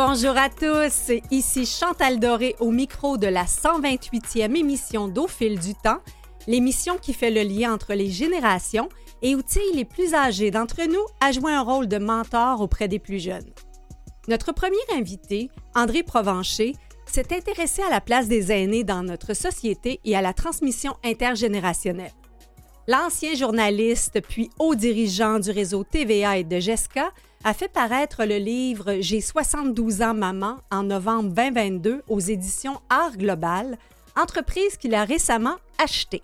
Bonjour à tous, ici Chantal Doré au micro de la 128e émission d'Au fil du temps, l'émission qui fait le lien entre les générations et outille les plus âgés d'entre nous à jouer un rôle de mentor auprès des plus jeunes. Notre premier invité, André Provencher, s'est intéressé à la place des aînés dans notre société et à la transmission intergénérationnelle. L'ancien journaliste puis haut dirigeant du réseau TVA et de GESCA a fait paraître le livre J'ai 72 ans maman en novembre 2022 aux éditions Art Global, entreprise qu'il a récemment achetée.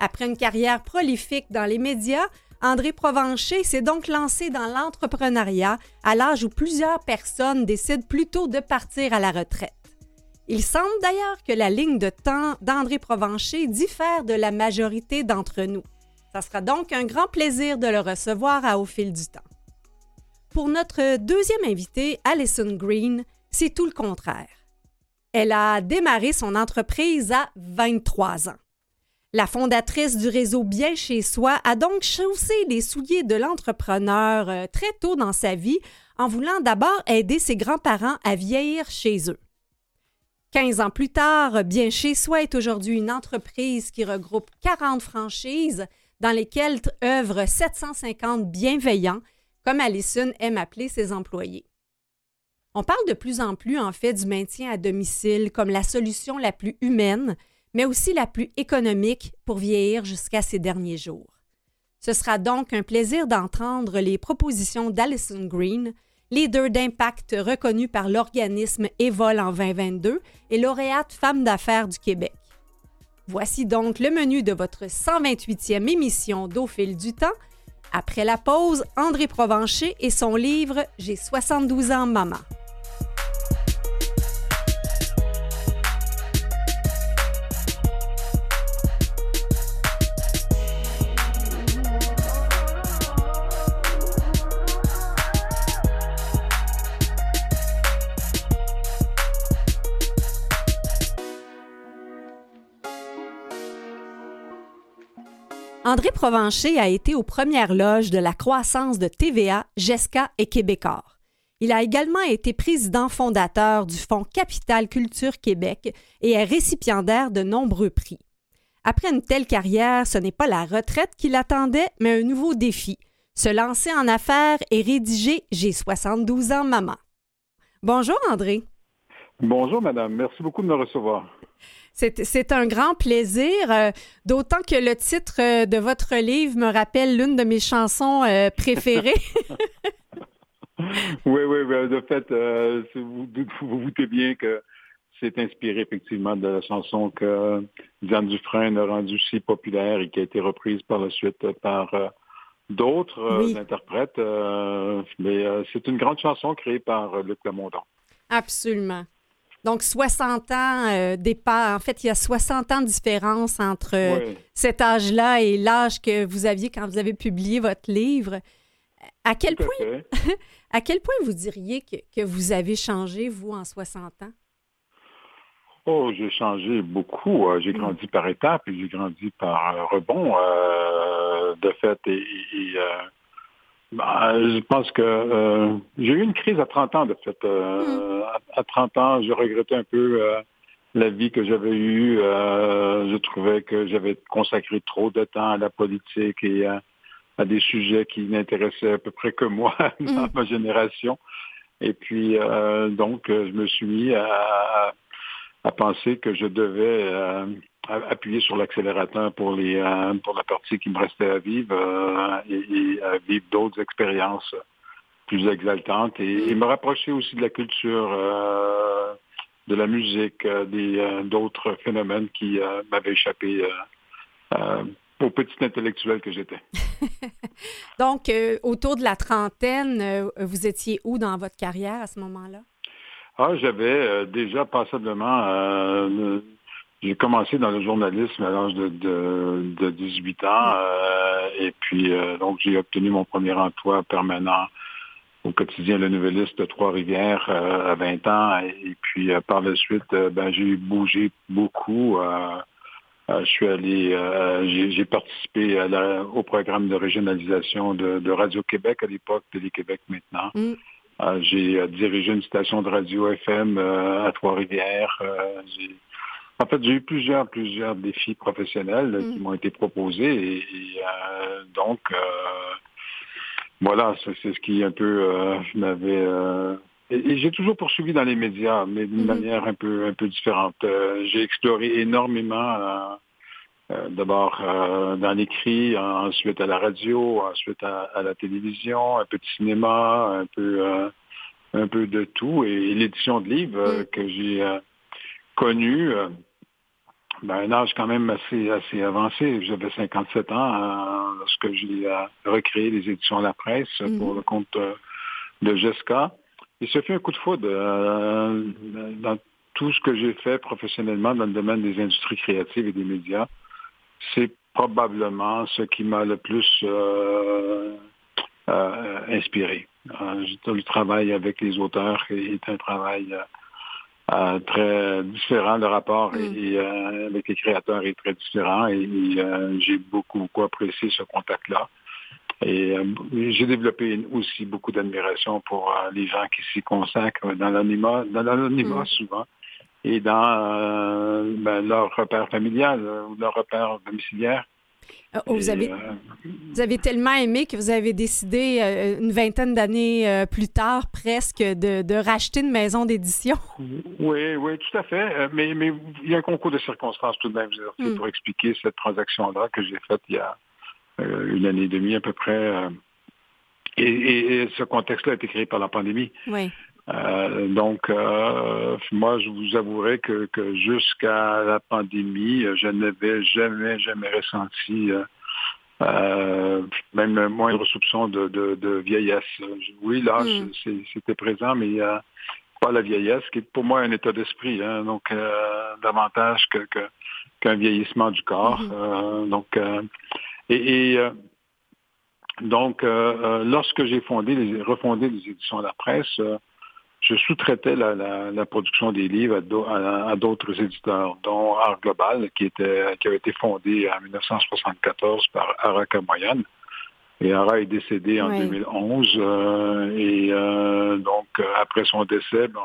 Après une carrière prolifique dans les médias, André Provencher s'est donc lancé dans l'entrepreneuriat à l'âge où plusieurs personnes décident plutôt de partir à la retraite. Il semble d'ailleurs que la ligne de temps d'André Provencher diffère de la majorité d'entre nous. Ça sera donc un grand plaisir de le recevoir à Au fil du temps. Pour notre deuxième invitée, Alison Green, c'est tout le contraire. Elle a démarré son entreprise à 23 ans. La fondatrice du réseau Bien chez soi a donc chaussé les souliers de l'entrepreneur euh, très tôt dans sa vie en voulant d'abord aider ses grands-parents à vieillir chez eux. 15 ans plus tard, Bien chez soi est aujourd'hui une entreprise qui regroupe 40 franchises dans lesquelles œuvrent 750 bienveillants comme Alison aime appeler ses employés. On parle de plus en plus, en fait, du maintien à domicile comme la solution la plus humaine, mais aussi la plus économique pour vieillir jusqu'à ses derniers jours. Ce sera donc un plaisir d'entendre les propositions d'Alison Green, leader d'impact reconnu par l'organisme Evol en 2022 et lauréate femme d'affaires du Québec. Voici donc le menu de votre 128e émission d'Au fil du temps après la pause, André Provencher et son livre J'ai 72 ans, maman. André Provencher a été aux premières loges de la croissance de TVA, GESCA et Québécois. Il a également été président fondateur du Fonds Capital Culture Québec et est récipiendaire de nombreux prix. Après une telle carrière, ce n'est pas la retraite qui l'attendait, mais un nouveau défi se lancer en affaires et rédiger J'ai 72 ans, maman. Bonjour André. Bonjour madame, merci beaucoup de me recevoir. C'est un grand plaisir, euh, d'autant que le titre euh, de votre livre me rappelle l'une de mes chansons euh, préférées. oui, oui, oui. De fait, vous, vous vous doutez bien que c'est inspiré effectivement de la chanson que Diane Dufresne a rendue si populaire et qui a été reprise par la suite par d'autres interprètes. mais c'est une grande chanson créée par Luc Lamondon. Absolument. Donc, 60 ans euh, départ. En fait, il y a 60 ans de différence entre euh, cet âge-là et l'âge que vous aviez quand vous avez publié votre livre. À quel, point, à, quel point vous diriez que, vous avez changé, vous, en 60 ans? Oh, j'ai changé beaucoup. Euh, j'ai mm. grandi par étapes et j'ai grandi par rebond. de fait, et bah, je pense que euh, j'ai eu une crise à 30 ans, de fait. Euh, mm. à, 30 ans, je regrettais un peu euh, la vie que j'avais eue. je trouvais que j'avais consacré trop de temps à la politique et à, des sujets qui n'intéressaient à peu près que moi dans mm. ma génération. Et puis, donc, je me suis mis à, à penser que je devais appuyer sur l'accélérateur pour les euh, pour la partie qui me restait à vivre euh, et, à vivre d'autres expériences plus exaltantes et, me rapprocher aussi de la culture, euh, de la musique, des d'autres phénomènes qui m'avaient échappé au petit intellectuel que j'étais. Donc, autour de la trentaine, vous étiez où dans votre carrière à ce moment-là? Ah, j'avais déjà passablement j'ai commencé dans le journalisme à l'âge de, de, 18 ans euh, et puis euh, donc j'ai obtenu mon premier emploi permanent au quotidien Le Nouvelliste de Trois-Rivières euh, à 20 ans et, puis par la suite ben, j'ai bougé beaucoup. je suis allé, j'ai participé au programme de régionalisation de, Radio-Québec à l'époque, Télé-Québec maintenant. Mm. j'ai dirigé une station de radio FM à Trois-Rivières. En fait, j'ai eu plusieurs, plusieurs défis professionnels qui mm. m'ont été proposés et, donc voilà, c'est ce qui un peu m'avait et, j'ai toujours poursuivi dans les médias, mais d'une mm-hmm. manière un peu un peu différente. j'ai exploré énormément euh, d'abord euh, dans l'écrit, ensuite à la radio, ensuite à, la télévision, un peu de cinéma, un peu euh, un peu de tout. Et, l'édition de livres mm. que j'ai connue, ben, un âge quand même assez assez avancé. J'avais 57 ans lorsque j'ai recréé les éditions de la presse mm-hmm. pour le compte de Jessica. Et ce fait un coup de foudre dans tout ce que j'ai fait professionnellement dans le domaine des industries créatives et des médias c'est probablement ce qui m'a le plus euh, euh, inspiré. Euh, le travail avec les auteurs est un travail très différent. Le rapport mm. avec les créateurs est très différent et, j'ai beaucoup, beaucoup apprécié ce contact-là. Et j'ai développé aussi beaucoup d'admiration pour les gens qui s'y consacrent dans l'anonymat, dans l'anonymat mm. souvent et dans euh, ben, leur repère familial euh, ou leur repère domiciliaire. Euh, oh, vous, avez, vous avez tellement aimé que vous avez décidé une vingtaine d'années plus tard presque de, de racheter une maison d'édition. Oui, oui, tout à fait. Mais, mais il y a un concours de circonstances tout de même hmm. pour expliquer cette transaction-là que j'ai faite il y a une année et demie à peu près. Et, et ce contexte-là a été créé par la pandémie. Oui. Euh, donc, euh, moi, je vous avouerai que, jusqu'à la pandémie, je n'avais jamais, jamais ressenti euh, même le moindre soupçon de, vieillesse. Oui, là, hmm. c'était présent, mais pas la vieillesse, qui est pour moi un état d'esprit, hein, donc davantage que, qu'un vieillissement du corps. Hmm. donc, et, donc, lorsque j'ai fondé, les, refondé les éditions de la presse, je sous-traitais la, production des livres à, d'autres éditeurs, dont Art Global, qui, était, qui avait été fondé en 1974 par Ara Kamoyan. Et Ara est décédé en 2011. Euh, et euh, donc, après son décès, bon,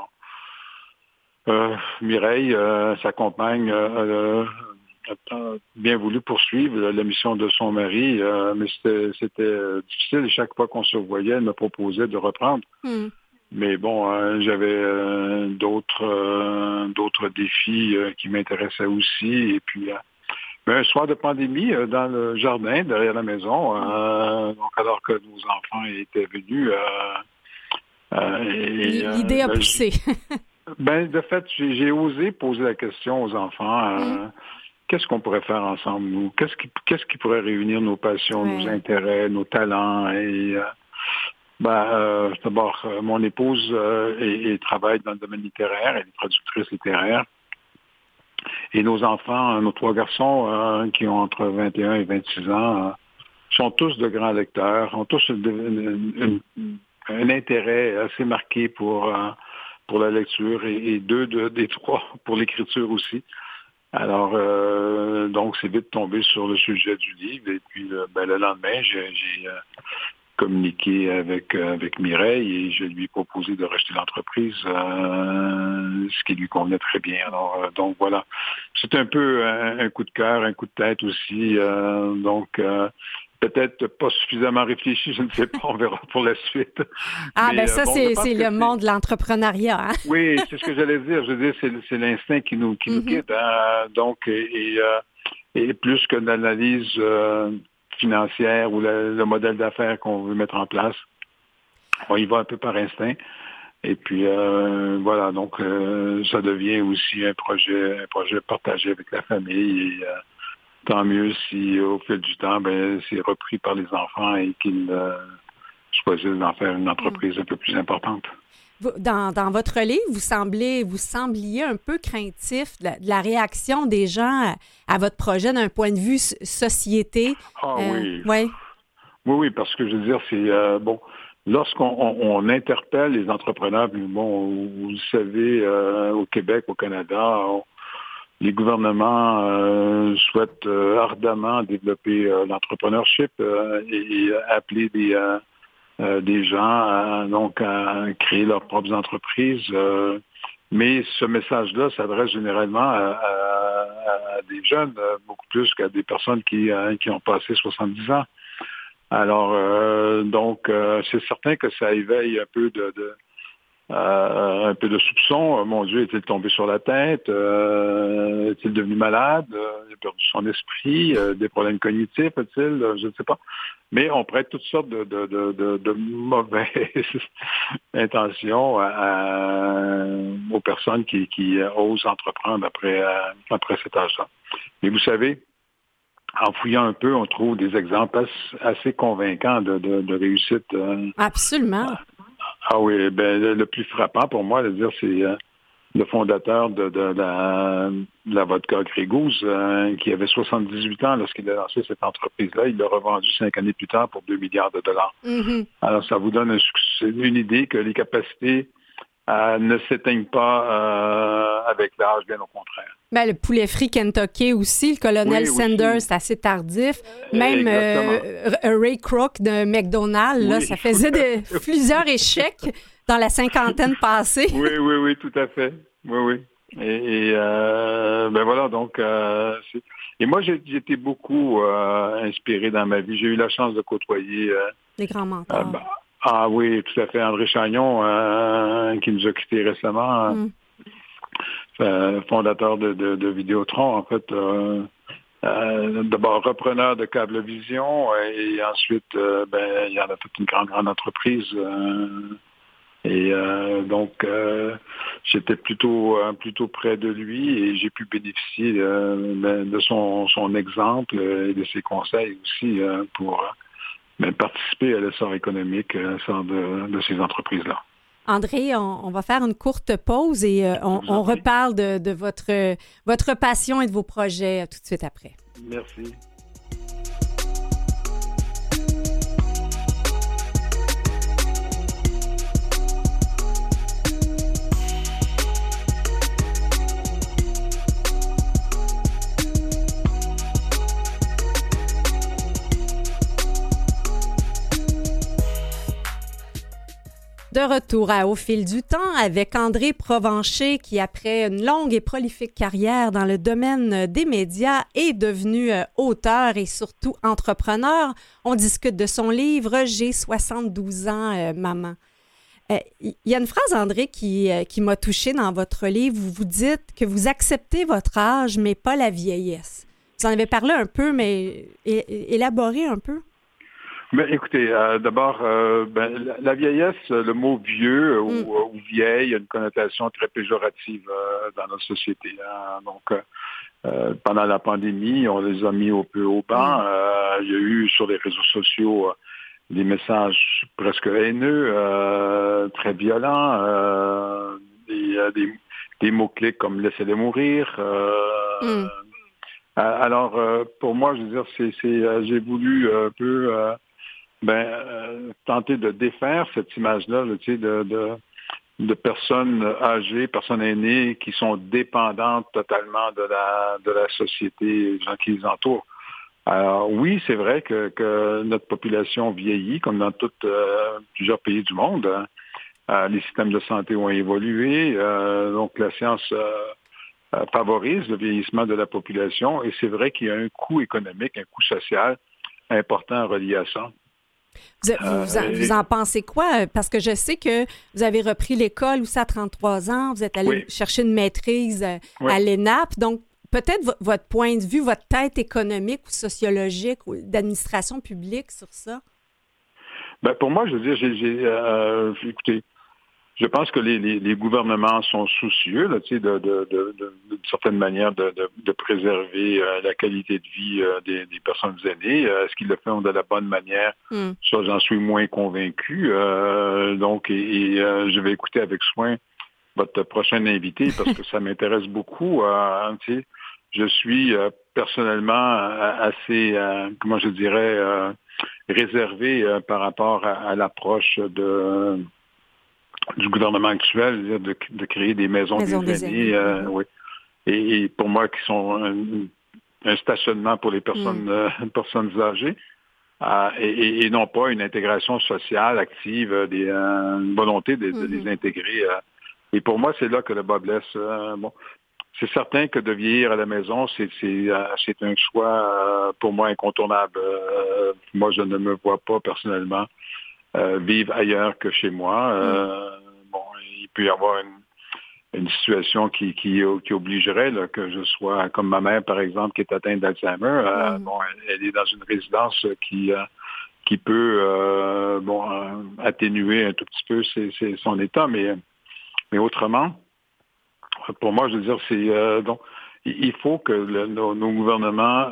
euh, Mireille, sa compagne, a bien voulu poursuivre la mission de son mari, mais c'était difficile. Chaque fois qu'on se voyait, elle me proposait de reprendre. Hmm. Mais bon, hein, j'avais euh, d'autres euh, d'autres défis euh, qui m'intéressaient aussi. Et puis, un soir de pandémie, dans le jardin, derrière la maison, donc alors que nos enfants étaient venus. L'idée a ben, poussé. ben, de fait, j'ai osé poser la question aux enfants. Mm. Qu'est-ce qu'on pourrait faire ensemble, nous? Qu'est-ce qui, qu'est-ce qui pourrait réunir nos passions, nos intérêts, nos talents? Et ben, euh, D'abord, euh, mon épouse euh, travaille dans le domaine littéraire, elle est traductrice littéraire. Et nos enfants, nos trois garçons qui ont entre 21 et 26 ans, sont tous de grands lecteurs, ont tous un intérêt assez marqué pour, pour la lecture et, deux de, des trois pour l'écriture aussi. Alors, donc, c'est vite tombé sur le sujet du livre. Et puis, ben, le lendemain, j'ai communiqué avec euh, avec Mireille et je lui ai proposé de racheter l'entreprise, euh, ce qui lui convenait très bien. Alors euh, donc voilà, c'est un peu un, coup de cœur, un coup de tête aussi. donc peut-être pas suffisamment réfléchi, je ne sais pas, on verra pour la suite. Ah, ben ça, c'est le monde de l'entrepreneuriat. Hein? oui, c'est ce que j'allais dire. Je veux dire, c'est l'instinct qui nous, qui nous mm-hmm. quitte. Hein. Donc, et, et, plus que d'analyse financière ou le, modèle d'affaires qu'on veut mettre en place. On y va un peu par instinct. Et puis euh, voilà, donc euh, ça devient aussi un projet, un projet partagé avec la famille. Et, euh, tant mieux si au fil du temps, ben, c'est repris par les enfants et qu'ils choisissent d'en faire une entreprise un peu plus importante. Dans, dans, votre livre, vous semblez, vous sembliez un peu craintif de la, réaction des gens à, votre projet d'un point de vue société. Ah euh, oui. Oui, oui, parce que je veux dire, c'est euh, bon. Lorsqu'on interpelle les entrepreneurs, bon, vous le savez, euh, au Québec, au Canada, les gouvernements souhaitent ardemment développer l'entrepreneurship et, appeler des des gens donc à créer leurs propres entreprises. mais ce message-là s'adresse généralement à, des jeunes, beaucoup plus qu'à des personnes qui, qui ont passé 70 ans. Alors, donc, c'est certain que ça éveille un peu de, euh, un peu de soupçon. Euh, mon Dieu, est-il tombé sur la tête? Euh, est-il devenu malade? il a perdu son esprit? des problèmes cognitifs, a-t-il? je ne sais pas. Mais on prête toutes sortes de, de, mauvaises intentions aux personnes qui, osent entreprendre après, après cet âge-là. Mais vous savez, en fouillant un peu, on trouve des exemples assez, convaincants de, réussite. Absolument. Ah oui, ben le, plus frappant pour moi, dire, c'est euh, le fondateur de, la, la, vodka Grégouze, euh, qui avait 78 ans lorsqu'il a lancé cette entreprise-là. Il l'a revendu cinq années plus tard pour 2 milliards de dollars. Mm-hmm. Alors, ça vous donne une idée que les capacités euh, ne s'éteignent pas avec l'âge, bien au contraire. Ben, le poulet frit Kentucky aussi, le colonel Sanders, c'est assez tardif. Même euh, Ray Kroc de McDonald's, là, ça faisait de, plusieurs échecs dans la cinquantaine passée. Oui, oui, oui, tout à fait. Oui, oui. Et, euh, ben voilà, donc, euh, et moi, j'ai été beaucoup inspiré dans ma vie. J'ai eu la chance de côtoyer. Les grands mentors. Ben, ah oui, tout à fait. André Chagnon, qui nous a quittés récemment. Mm. Euh, fondateur de, de, Vidéotron, en fait. Euh, euh, d'abord repreneur de Cablevision et ensuite ben, il y en a toute une grande grande entreprise et donc j'étais plutôt plutôt près de lui et j'ai pu bénéficier ben, de son, son exemple et de ses conseils aussi pour ben, participer à l'essor économique de, de ces entreprises là. André, on, va faire une courte pause et euh, on, reparle de, de, votre, votre passion et de vos projets tout de suite après. Merci. De retour à Au fil du temps avec André Provencher qui, après une longue et prolifique carrière dans le domaine des médias, est devenu euh, auteur et surtout entrepreneur. On discute de son livre J'ai 72 ans, euh, maman. Euh, il y a une phrase, André, qui, qui m'a touchée dans votre livre. Vous vous dites que vous acceptez votre âge, mais pas la vieillesse. Vous en avez parlé un peu, mais élaborez un peu? Ben, écoutez, euh, d'abord, euh, ben, la, vieillesse, le mot vieux ou, mm. vieille a une connotation très péjorative euh, dans notre société. Hein. Donc, pendant la pandémie, on les a mis au peu au banc. Mm. il y a eu sur les réseaux sociaux des messages presque haineux, très violents, des, des, mots-clés comme laissez-les mourir. Mm. Alors, pour moi, je veux dire, c'est, j'ai voulu un peu ben, euh, tenter de défaire cette image-là, de, personnes âgées, personnes aînées qui sont dépendantes totalement de la, de la société, des gens qui les entourent. Alors oui, c'est vrai que, notre population vieillit, comme dans euh, plusieurs pays du monde. Hein. Euh, les systèmes de santé ont évolué, donc la science favorise le vieillissement de la population, et c'est vrai qu'il y a un coût économique, un coût social important relié à ça. Euh, vous, en, pensez quoi? Parce que je sais que vous avez repris l'école aussi à 33 ans, vous êtes allé chercher une maîtrise euh, à l'ENAP. Donc, peut-être votre point de vue, votre tête économique ou sociologique ou d'administration publique sur ça? Ben pour moi, je veux dire, j'ai, euh, écoutez, je pense que les, gouvernements sont soucieux là, de, de, de, de, certaine manière de, préserver euh, la qualité de vie euh, des, personnes aînées. Euh, est-ce qu'ils le font de la bonne manière? Hmm. Ça, j'en suis moins convaincu. donc, et, je vais écouter avec soin votre prochain invité parce que ça m'intéresse beaucoup. je suis personnellement assez, comment je dirais, réservé par rapport à l'approche de du gouvernement actuel de, de créer des maisons, des, aînés. Euh, oui. et, pour moi, qui sont un, stationnement pour les personnes, mm. euh, personnes âgées. et, non pas une intégration sociale active, des, une volonté de, les mm-hmm. intégrer. et pour moi, c'est là que le bas blesse. bon, c'est certain que de vieillir à la maison, c'est un choix pour moi incontournable. moi, je ne me vois pas personnellement vivre ailleurs que chez moi. Mm. Bon, il peut y avoir une une situation qui, qui, qui obligerait que je sois comme ma mère, par exemple, qui est atteinte d'Alzheimer. Euh, mm. bon, elle, est dans une résidence qui, euh, qui peut euh, bon, atténuer un tout petit peu son état, mais, mais autrement, pour moi, je veux dire, c'est donc il faut que nos, gouvernements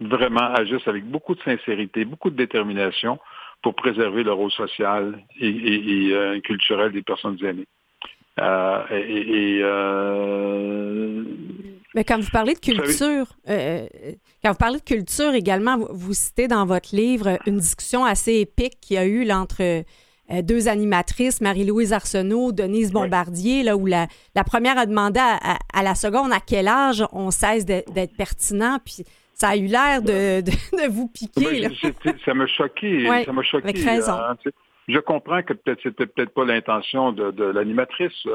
vraiment agissent avec beaucoup de sincérité, beaucoup de détermination pour préserver le rôle social et, et culturel des personnes aînées. Euh, et, euh, Mais quand vous parlez de culture, euh, quand vous parlez de culture également, vous, citez dans votre livre une discussion assez épique qu'il y a eu entre deux animatrices, Marie-Louise Arsenault, Denise Bombardier, là, où la, la première a demandé à, la seconde à quel âge on cesse d'être pertinent, puis ça a eu l'air de, de, vous piquer. ça m'a choqué. ça m'a choqué. Avec raison. Hein, je comprends que peut-être c'était peut-être pas l'intention de, l'animatrice, euh,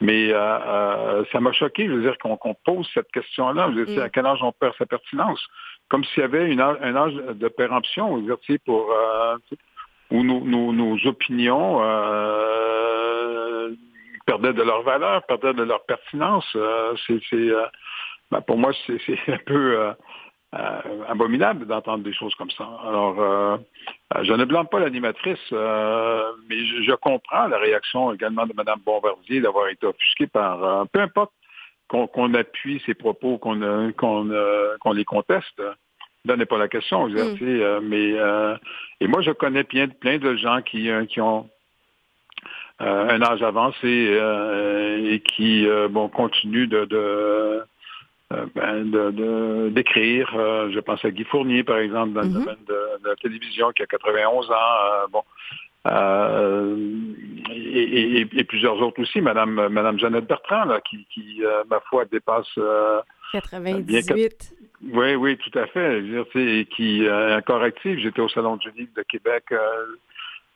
mais euh, euh, ça m'a choqué, je veux dire, qu'on pose cette question-là. Je veux dire, mm. à quel âge on perd sa pertinence? Comme s'il y avait une un âge de péremption, je veux dire, pour où nos, opinions perdaient de leur valeur, perdaient de leur pertinence. c'est, ben, pour moi, c'est un peu euh, abominable d'entendre des choses comme ça. Alors, euh, je ne blâme pas l'animatrice, euh, mais je, comprends la réaction également de Mme Bombardier d'avoir été offusquée par, peu importe qu'on appuie ses propos, qu'on les conteste. Là n'est pas la question, mm. mais et moi je connais plein de gens qui, qui ont un âge avancé et qui bon continuent de euh, ben, de, d'écrire. Euh, je pense à Guy Fournier, par exemple, dans le mhm. domaine de, la télévision, qui a 91 ans. Euh, bon. Et, plusieurs autres aussi, Madame, Madame Jeannette Bertrand, là, qui, qui ma foi, dépasse 98. oui, oui, tout à fait. Je veux dire, et qui est encore active. J'étais au Salon du Livre de Québec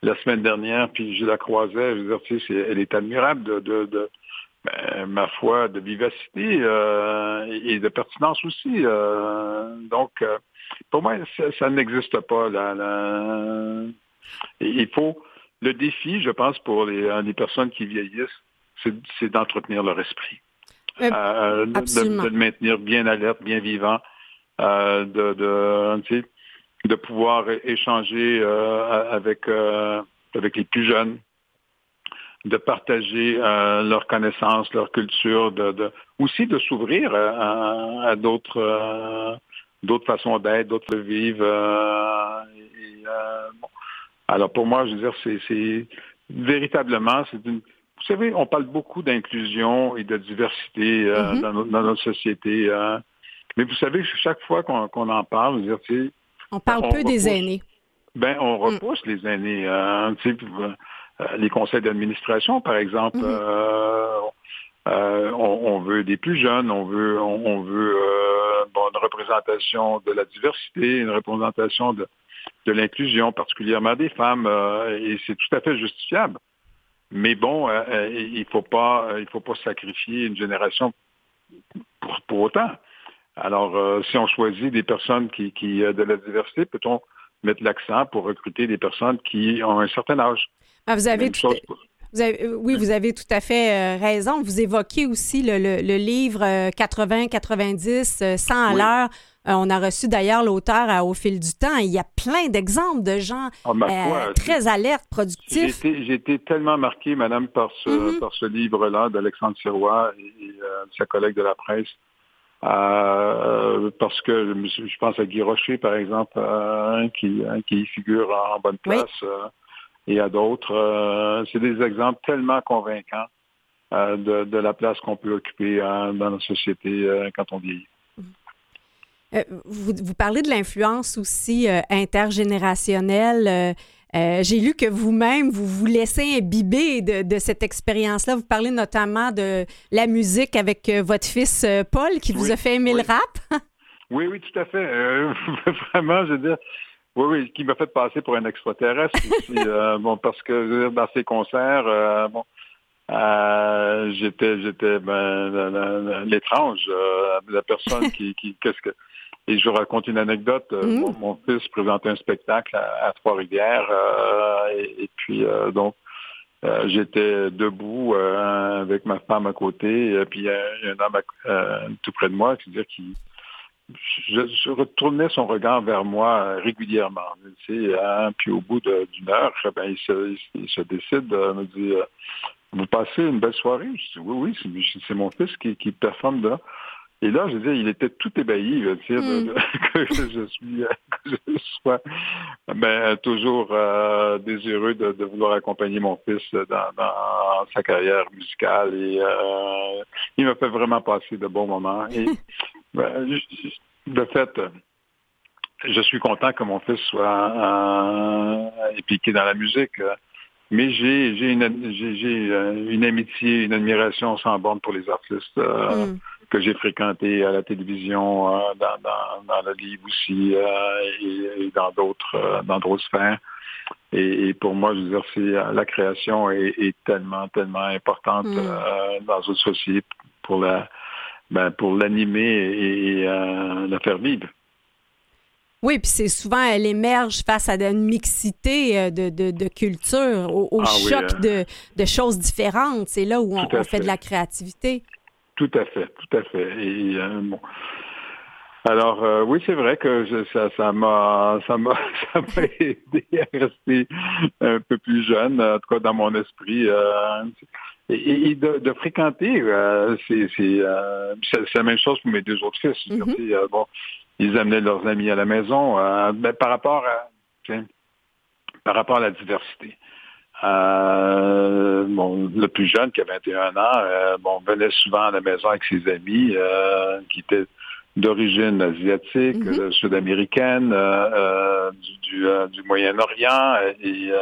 la semaine dernière, puis je la croisais. Je veux dire, elle est admirable de ben, ma foi, de vivacité euh, et de pertinence aussi. Euh, donc, euh, pour moi, ça, n'existe pas. il faut le défi, je pense, pour les, personnes qui vieillissent, c'est d'entretenir leur esprit, de, de, le maintenir bien alerte, bien vivant, de, de, de pouvoir échanger avec avec les plus jeunes, de partager euh, leurs connaissances, leur culture, de, aussi de s'ouvrir à, d'autres euh, d'autres façons d'être, d'autres de vivre. Euh, Alors pour moi, je veux dire, c'est véritablement, c'est une. Vous savez, on parle beaucoup d'inclusion et de diversité mm-hmm. dans, notre société. mais vous savez, chaque fois qu'on en parle, je veux dire, on parle peu des aînés. Ben, on mm. repousse les aînés. Euh, les conseils d'administration, par exemple. Mhm. Euh, euh, on, veut des plus jeunes, on veut, on, veut une représentation de la diversité, une représentation de, de l'inclusion, particulièrement des femmes, et c'est tout à fait justifiable. Mais bon, il faut pas, il faut pas sacrifier une génération pour, pour autant. Alors, si on choisit des personnes qui, qui de la diversité, peut-on mettre l'accent pour recruter des personnes qui ont un certain âge? Ah, vous avez euh, oui, vous avez tout à fait euh, raison. Vous évoquez aussi le, livre 80-90, euh, 100 à l'heure. on a reçu d'ailleurs l'auteur Au fil du temps. Il y a plein d'exemples de gens ah, très alertes, productifs. J'ai été tellement marqué, madame, par ce, mm-hmm. par ce livre-là d'Alexandre Sirois et, sa collègue de la presse. parce que je pense à Guy Rocher, par exemple, qui, qui figure en bonne place et à d'autres. Euh, c'est des exemples tellement convaincants euh, de, la place qu'on peut occuper euh, dans la société quand on vieillit. Vous, vous, parlez de l'influence aussi intergénérationnelle. J'ai lu que vous-même, vous vous laissez imbiber de, cette expérience-là. Vous parlez notamment de la musique avec votre fils Paul qui vous a fait aimer le rap. Oui, oui, tout à fait. vraiment, je veux dire, oui, oui, qui m'a fait passer pour un extraterrestre bon, parce que dans ces concerts, bon, j'étais, j'étais ben, l'étrange, la personne qui, qui qu'est-ce que et je vous raconte une anecdote. Euh, mm. Mon, fils présentait un spectacle à, Trois-Rivières euh, et, puis euh, donc j'étais debout avec ma femme à côté et puis il y a un homme tout près de moi, c'est-à-dire qui je, retournais son regard vers moi régulièrement. Tu hein, puis au bout d'une heure, ben, il, se, il, se, décide de me dire Vous passez une belle soirée? Je dis Oui, oui, c'est mon fils qui, qui performe là. Et là, je veux dire, il était tout ébahi mm. que je suis, que je sois ben, toujours euh, désireux de, vouloir accompagner mon fils dans, sa carrière musicale. Et euh, il m'a fait vraiment passer de bons moments. Et de fait, je suis content que mon fils soit euh, impliqué dans la musique. Mais j'ai j'ai une j'ai euh, une amitié, une admiration sans borne pour les artistes euh, mm. que j'ai fréquentés à la télévision, euh, dans, dans, dans le livre aussi et, dans d'autres dans d'autres sphères. Et, pour moi, je veux dire, c'est la création est, est, tellement tellement importante mm. dans une société pour la ben, pour l'animer et, et la faire vivre. Oui, puis c'est souvent, elle émerge face à une mixité euh, de, de, de culture, au, ah choc hein. de, choses différentes. C'est là où on, fait. de la créativité. Tout à fait, tout à fait. Et, euh, bon. Alors euh, oui, c'est vrai que ça, ça m'a ça m'a ça m'a aidé à rester un peu plus jeune, en tout cas dans mon esprit. et, de, fréquenter, c'est la même chose pour mes deux autres fils. Mm-hmm. bon, ils amenaient leurs amis à la maison. Euh, ben, par rapport à par rapport à la diversité. Euh, bon, le plus jeune qui a 21 ans, euh, bon, venait souvent à la maison avec ses amis qui étaient d'origine asiatique, mm-hmm. sud-américaine, du, du Moyen-Orient et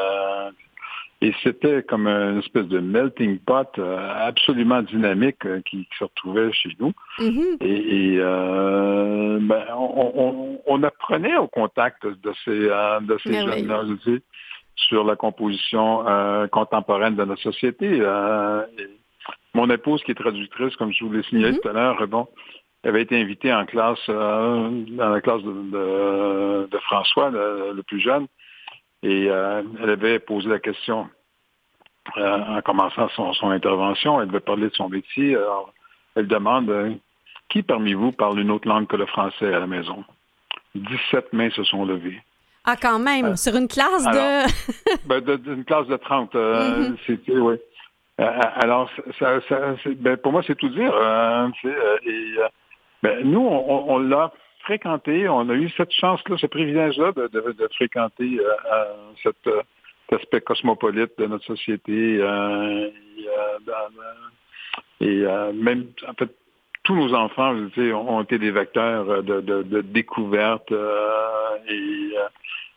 et c'était comme une espèce de melting pot euh, absolument dynamique euh, qui, se retrouvait chez nous. Mm-hmm. Et, euh, ben, on, apprenait au contact de ces, de ces ben jeunes-là, sur la composition contemporaine de notre société. mon épouse, qui est traductrice, comme je vous l'ai signalé mm-hmm. tout à l'heure, bon, avait été invitée en classe, dans la classe de, François, le plus jeune, et euh, elle avait posé la question euh, en commençant son, intervention. Elle devait parler de son métier. Alors, elle demande euh, qui parmi vous parle une autre langue que le français à la maison? 17 mains se sont levées. Ah, quand même, sur une classe de... ben, d'une classe de 30. Mm-hmm. C'était, oui. alors, ça, ben, pour moi, c'est tout dire. et, ben, nous, on, on l'a fréquenté, on a eu cette chance-là, ce privilège-là de, fréquenter euh, euh, cet aspect cosmopolite de notre société. Euh, et, même, en fait, tous nos enfants ont été des vecteurs de, de, découverte et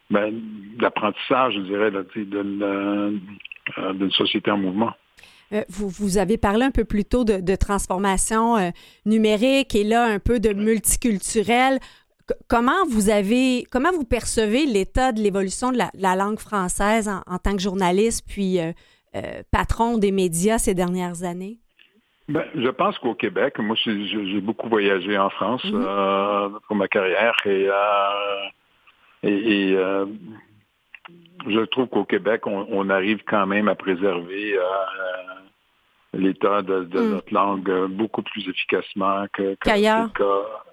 ben, d'apprentissage, je dirais, d'une société en mouvement. Euh, vous, vous, avez parlé un peu plus tôt de, transformation euh, numérique et là un peu de multiculturel. comment vous avez, comment vous percevez l'état de l'évolution de la, langue française en, tant que journaliste puis euh, patron des médias ces dernières années? Ben, je pense qu'au Québec, moi j'ai beaucoup voyagé en France mm-hmm. pour ma carrière et, et, je trouve qu'au Québec, on, arrive quand même à préserver l'état de, hmm. notre langue euh, beaucoup plus efficacement que, qu'ailleurs.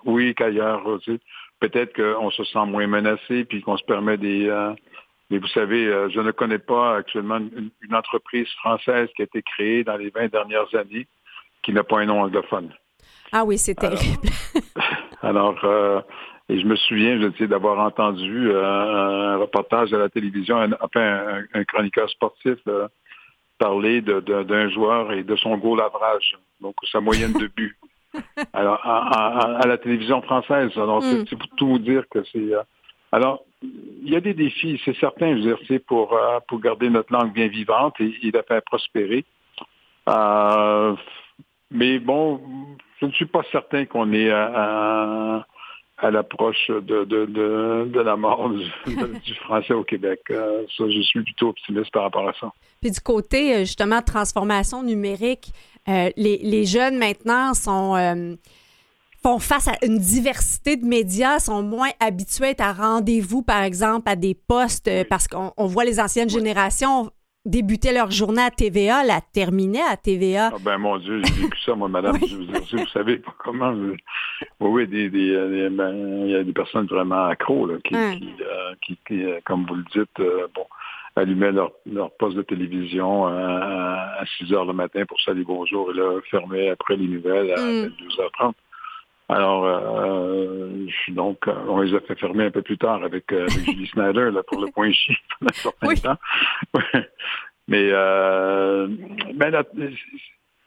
oui, qu'ailleurs aussi. Peut-être qu'on se sent moins menacé puis qu'on se permet des. Euh, mais vous savez, euh, je ne connais pas actuellement une, entreprise française qui a été créée dans les 20 dernières années qui n'a pas un nom anglophone. Ah oui, c'est terrible. Alors, et je me souviens, je sais, d'avoir entendu un reportage à la télévision, enfin un, chroniqueur sportif parler d'un joueur et de son goal average, donc sa moyenne de but. Alors, à, la télévision française, alors hmm. c'est pour tout vous dire que c'est... Euh, alors, il y a des défis, c'est certain, je veux dire, c'est pour, euh, pour garder notre langue bien vivante et, et la faire prospérer. Euh, mais bon, je ne suis pas certain qu'on est à l'approche de, de, la mort du, français au Québec. ça, je suis plutôt optimiste par rapport à ça. Puis du côté, justement, transformation numérique, les, les, jeunes maintenant sont font face à une diversité de médias, sont moins habitués à rendez-vous, par exemple, à des postes, parce qu'on voit les anciennes générations débuter leur journée à TVA, la terminer à TVA. Ah ben mon Dieu, j'ai vécu ça, moi, madame. Je vous, savez pas comment. Oui, oui, des, des, ben, il y a des personnes vraiment accros là, qui, qui, euh, comme vous le dites, euh, bon, allumaient leur, leur poste de télévision à, 6 heures le matin pour saluer bonjour et là, fermaient après les nouvelles à 12h30. Alors, euh, donc, on les a fait fermer un peu plus tard avec, euh, Julie Snyder là, pour le point chiffre un certain temps. Mais euh, ben,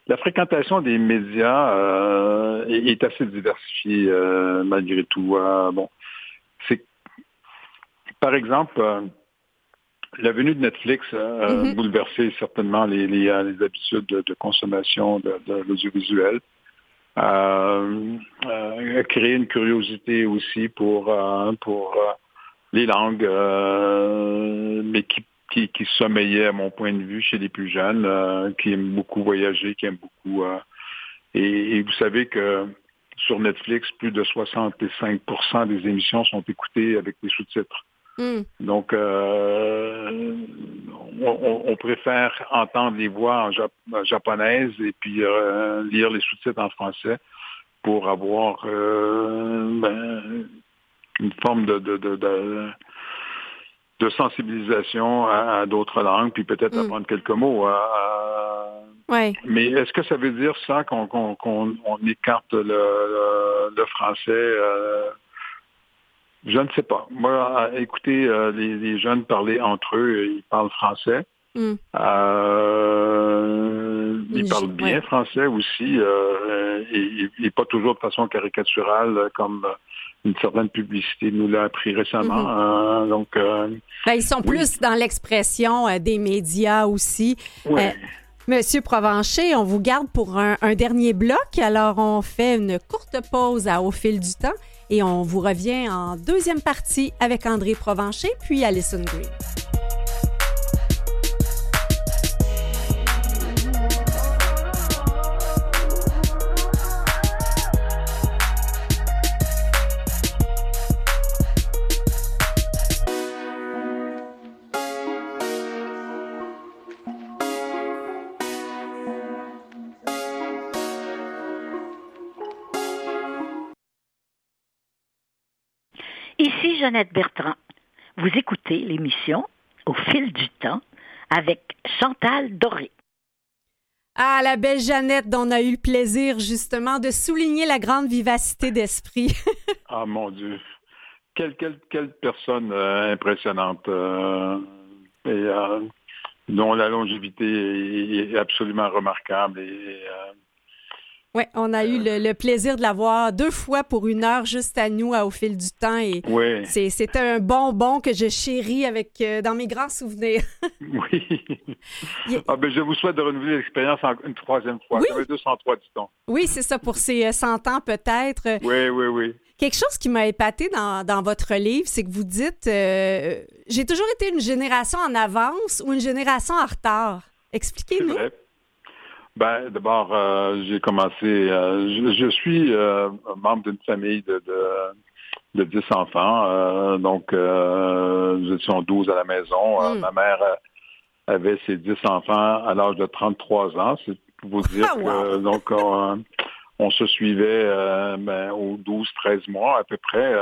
la, fréquentation des médias euh, est, assez diversifiée euh, malgré tout. bon, c'est par exemple la venue de Netflix a mm-hmm. bouleversé certainement les, les, habitudes de, consommation de, de l'audiovisuel. Euh, euh, créer une curiosité aussi pour, euh, pour les langues, mais qui, qui, qui sommeillait, à mon point de vue, chez les plus jeunes, qui aiment beaucoup voyager, qui aiment beaucoup... Et, vous savez que sur Netflix, plus de 65% des émissions sont écoutées avec des sous-titres. Hmm. Donc, euh, on, préfère entendre les voix en japonaises et puis euh, lire les sous-titres en français pour avoir euh, ben, une forme de, de, sensibilisation à, d'autres langues, puis peut-être hmm. apprendre quelques mots. Mais est-ce que ça veut dire ça qu'on écarte le, le français je ne sais pas. Moi, écouter euh, les, jeunes parler entre eux, ils parlent français. Hmm. Euh, ils parlent bien français aussi, euh, et, pas toujours de façon caricaturale comme une certaine publicité nous l'a appris récemment. Hmm. donc, ben, ils sont plus dans l'expression des médias aussi. Monsieur Provencher, on vous garde pour un, un, dernier bloc. Alors, on fait une courte pause à, au fil du temps. Et on vous revient en deuxième partie avec André Provencher puis Alison Green. Jeannette Bertrand. Vous écoutez l'émission Au fil du temps avec Chantal Doré. Ah, la belle Jeannette dont on a eu le plaisir justement de souligner la grande vivacité d'esprit. ah mon Dieu. Quelle, quelle, personne euh, impressionnante. Euh, et, euh, dont la longévité est, absolument remarquable. Et, oui, on a eu le, plaisir de l'avoir deux fois pour une heure juste à nous au fil du temps et c'était un bonbon que je chéris avec euh, dans mes grands souvenirs. oui. ah, ben, je vous souhaite de renouveler l'expérience une troisième fois. Oui. 203 du temps. Oui, c'est ça pour ces 100 euh, ans peut-être. Oui, oui, oui. Quelque chose qui m'a épaté dans, dans, votre livre, c'est que vous dites euh, j'ai toujours été une génération en avance ou une génération en retard. Expliquez-nous. Ben, d'abord, euh, j'ai commencé. Euh, je, suis euh, membre d'une famille de, de, 10 enfants. donc, nous étions 12 à la maison. Hmm. Ma mère avait ses 10 enfants à l'âge de 33 ans. C'est pour vous dire ah, que donc on, se suivait ben, aux 12-13 mois à peu près.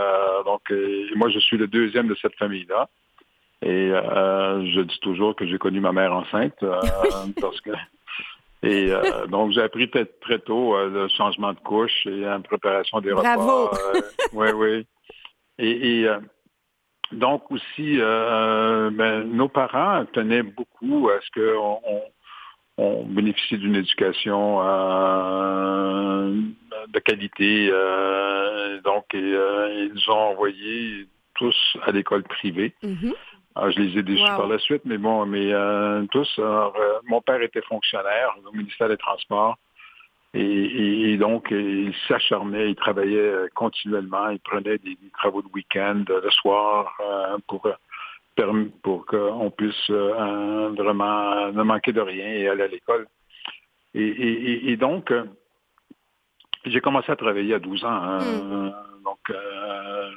donc, moi, je suis le deuxième de cette famille-là. Et je dis toujours que j'ai connu ma mère enceinte parce que et euh, donc, j'ai appris très, très tôt euh, le changement de couche et la préparation des repas. Bravo! oui, oui. Et, donc aussi, euh, ben, nos parents tenaient beaucoup à ce qu'on on, bénéficie d'une éducation de qualité. donc, ils nous ont envoyés tous à l'école privée. Mm-hmm. Ah, je les ai déçus par la suite, mais bon, mais euh, tous. Euh, mon père était fonctionnaire au ministère des Transports. Et, donc, il s'acharnait, il travaillait continuellement, il prenait des, travaux de week-end le soir pour pour qu'on puisse vraiment ne manquer de rien et aller à l'école. Et, donc, j'ai commencé à travailler à 12 ans. Hein. Hmm. Donc, euh,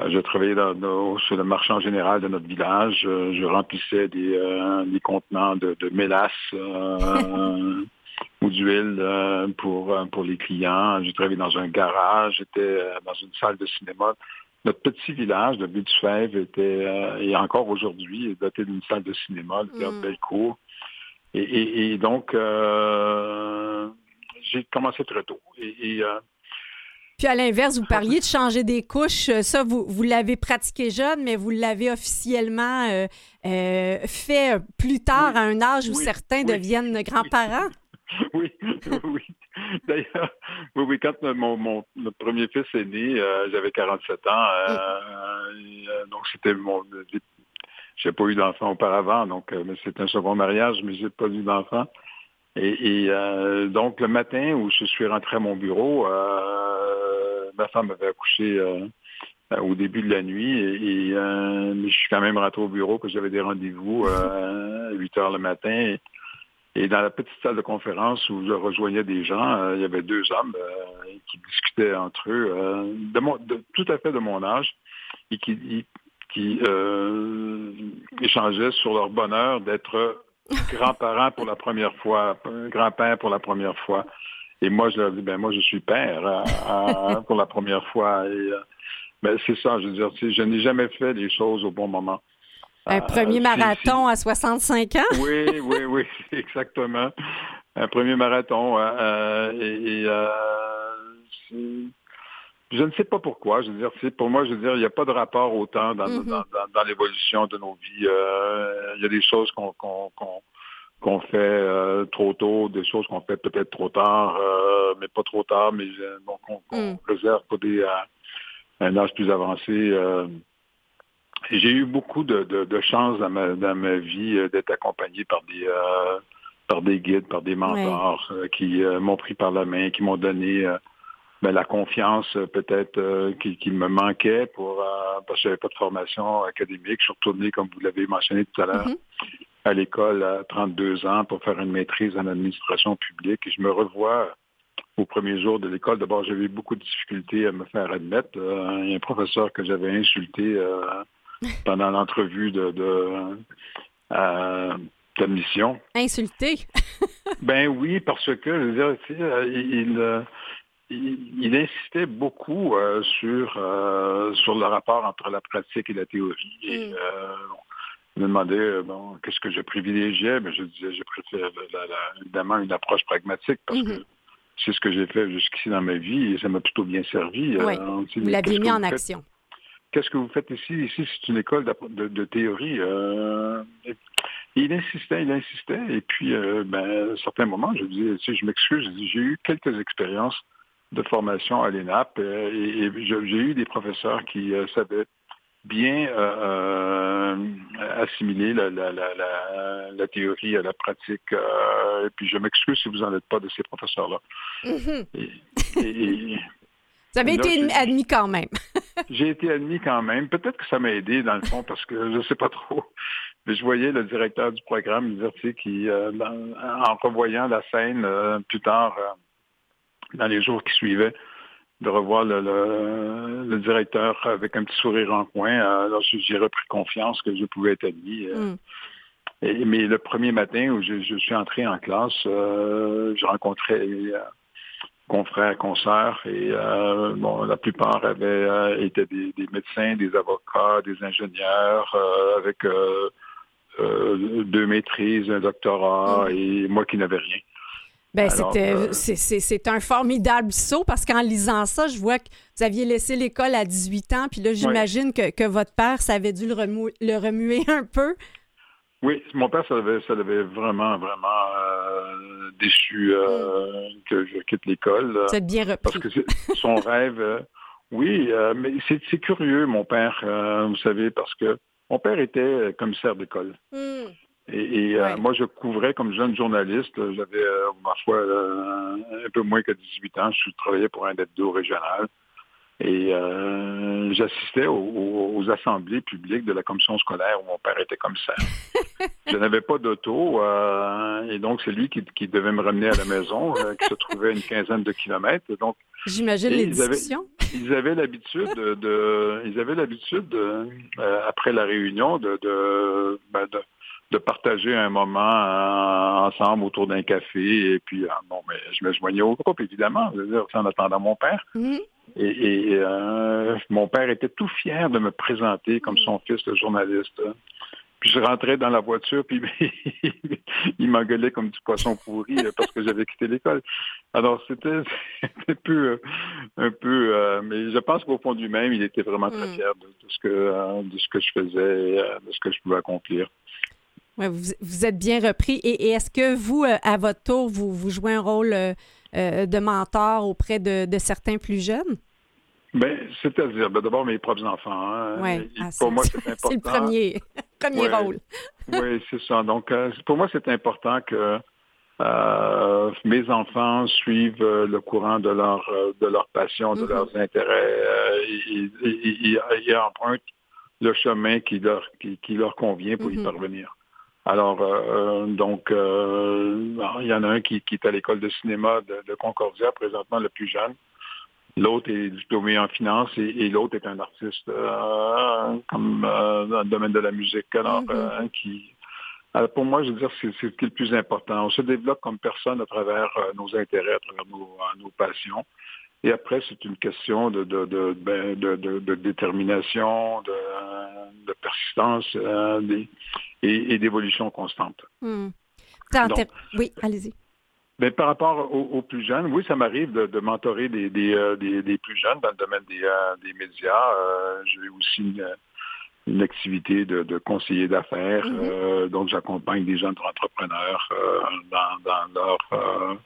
je travaillais dans, sur le marchand général de notre village. Je remplissais des, euh, contenants de, mélasse euh, ou d'huile pour, pour les clients. J'ai travaillé dans un garage. J'étais dans une salle de cinéma. Notre petit village de Butte-Fèvre était, et encore aujourd'hui, doté d'une salle de cinéma, le Théâtre mm. Bellecour. Et, donc, j'ai commencé très tôt. Et, puis à l'inverse, vous parliez de changer des couches. Euh, ça, vous, vous l'avez pratiqué jeune, mais vous l'avez officiellement euh, euh, fait plus tard, à un âge où certains deviennent grands-parents. Oui, oui. D'ailleurs, oui, oui, quand mon, mon premier fils est né, j'avais 47 ans. donc c'était mon j'ai pas eu d'enfant auparavant, donc c'est un second mariage, mais j'ai pas eu d'enfant. Et, donc le matin où je suis rentré à mon bureau, ma femme avait accouché euh, au début de la nuit et, euh, je suis quand même rentré au bureau que j'avais des rendez-vous euh, à 8 heures le matin. Et, dans la petite salle de conférence où je rejoignais des gens, il y avait deux hommes qui discutaient entre eux, de, tout à fait de mon âge, et qui, qui échangeaient sur leur bonheur d'être grands-parents pour la première fois, grand-père pour la première fois. Et moi, je leur dis, ben moi, je suis père hein, hein, pour la première fois. Et, euh, ben, c'est ça, je veux dire, je n'ai jamais fait les choses au bon moment. Un euh, premier marathon à 65 ans? oui, oui, oui, exactement. Un premier marathon. Euh, et, je ne sais pas pourquoi. Je veux dire, pour moi, je veux dire, il n'y a pas de rapport au temps dans, mm-hmm. dans, l'évolution de nos vies. il y a des choses qu'on fait euh, trop tôt, des choses qu'on fait peut-être trop tard, euh, mais pas trop tard, mais euh, donc on, mm. réserve pour des un âge plus avancé. j'ai eu beaucoup de, de, chance dans ma, dans ma vie d'être accompagné par des par des guides, par des mentors qui m'ont pris par la main, qui m'ont donné ben, la confiance peut-être qui, me manquait pour parce que j'avais pas de formation académique. Je suis retourné, comme vous l'avez mentionné tout à l'heure, mm-hmm à l'école à 32 ans pour faire une maîtrise en administration publique. Et je me revois au premier jour de l'école. D'abord, j'avais beaucoup de difficultés à me faire admettre. Euh, il y a un professeur que j'avais insulté euh, pendant l'entrevue de, de euh, d'admission. Insulté? ben oui, parce que je veux dire, il, il, insistait beaucoup sur, sur le rapport entre la pratique et la théorie. Et, mm me demandait euh, bon, qu'est-ce que je privilégiais, mais je disais je préfère évidemment une approche pragmatique parce mhm. que c'est ce que j'ai fait jusqu'ici dans ma vie et ça m'a plutôt bien servi. Euh, oui. vous l'avez mis en action. Qu'est-ce que vous faites ici? Ici, c'est une école de, théorie. Euh, il insistait, il insistait. Et puis, ben, à un certain moment, je disais, tu je m'excuse, j'ai eu quelques expériences de formation à l'ENAP et, j'ai eu des professeurs qui savaient bien euh, euh, assimiler la, la, la, la, théorie à la pratique. Euh, et puis je m'excuse si vous n'en êtes pas de ces professeurs-là. Mm-hmm. vous avez été admis quand même. j'ai été admis quand même. Peut-être que ça m'a aidé dans le fond parce que je ne sais pas trop. Mais je voyais le directeur du programme dire, qui, en revoyant la scène plus tard, dans les jours qui suivaient, de revoir le, directeur avec un petit sourire en coin. Alors j'ai repris confiance que je pouvais être admis. Euh. Mm. Et, mais le premier matin où je, suis entré en classe, euh, je rencontrais les euh, confrères, consoeurs, et bon, la plupart avaient été des, médecins, des avocats, des ingénieurs, avec deux maîtrises, un doctorat, mm. et moi qui n'avais rien. Ben, c'était, euh, c'est, un formidable saut parce qu'en lisant ça, je vois que vous aviez laissé l'école à 18 ans, puis là, j'imagine que, que, votre père, ça avait dû le, le remuer un peu. Oui, mon père, ça l'avait, ça vraiment, vraiment euh, déçu euh, mm. que je quitte l'école. C'est bien repris. Parce que son rêve, oui, mais c'est, curieux, mon père, vous savez, parce que mon père était commissaire d'école. Mm. Et, moi, je couvrais comme jeune journaliste. J'avais, ma foi, un peu moins que 18 ans. Je travaillais pour un d'eau régional. Et euh, j'assistais aux, assemblées publiques de la commission scolaire où mon père était commissaire. je n'avais pas d'auto euh, et donc c'est lui qui, devait me ramener à la maison, euh, qui se trouvait à une quinzaine de kilomètres. Donc j'imagine les discussions. Ils avaient, l'habitude de, ils avaient l'habitude après la réunion de, ben, de, de partager un moment ensemble autour d'un café et puis bon mais je me joignais au groupe évidemment, je veux dire, en attendant mon père. Mm-hmm. Et, euh, mon père était tout fier de me présenter comme son fils de journaliste. Puis je rentrais dans la voiture, puis il m'engueulait comme du poisson pourri euh, parce que j'avais quitté l'école. Alors c'était un peu, un peu, euh, mais je pense qu'au fond du même, il était vraiment très mm. fier de, ce que, de ce que je faisais, de ce que je pouvais accomplir. Ouais, vous, vous, êtes bien repris. Et, est-ce que vous, à votre tour, vous, vous jouez un rôle euh, de mentor auprès de, certains plus jeunes? Ben, c'est-à-dire, ben, d'abord mes propres enfants. Hein. Ah, pour moi, c'est important. c'est le premier, premier rôle. oui, c'est ça. Donc, euh, pour moi, c'est important que euh, mes enfants suivent le courant de leur de leur passion, de mm-hmm. leurs intérêts et, empruntent le chemin qui leur qui, leur convient pour y mm-hmm. parvenir. Alors, euh, donc, euh, il y en a un qui, qui est à l'école de cinéma de, Concordia, présentement le plus jeune. L'autre est diplômé en finance et, l'autre est un artiste euh, comme dans le domaine de la musique. Alors, mm-hmm. qui, pour moi, je veux dire, c'est ce qui est le plus important. On se développe comme personne à travers nos intérêts, à travers nos, nos passions. Et après, c'est une question de, de, de, ben, détermination, de, persistance euh, et, d'évolution constante. Hmm. oui, allez-y. Mais ben, par rapport aux, plus jeunes, oui, ça m'arrive de, mentorer des, euh, des, des, plus jeunes dans le domaine des, euh, des médias. J'ai aussi une, activité de, conseiller d'affaires. Mm-hmm. donc, j'accompagne des jeunes entrepreneurs dans, dans leur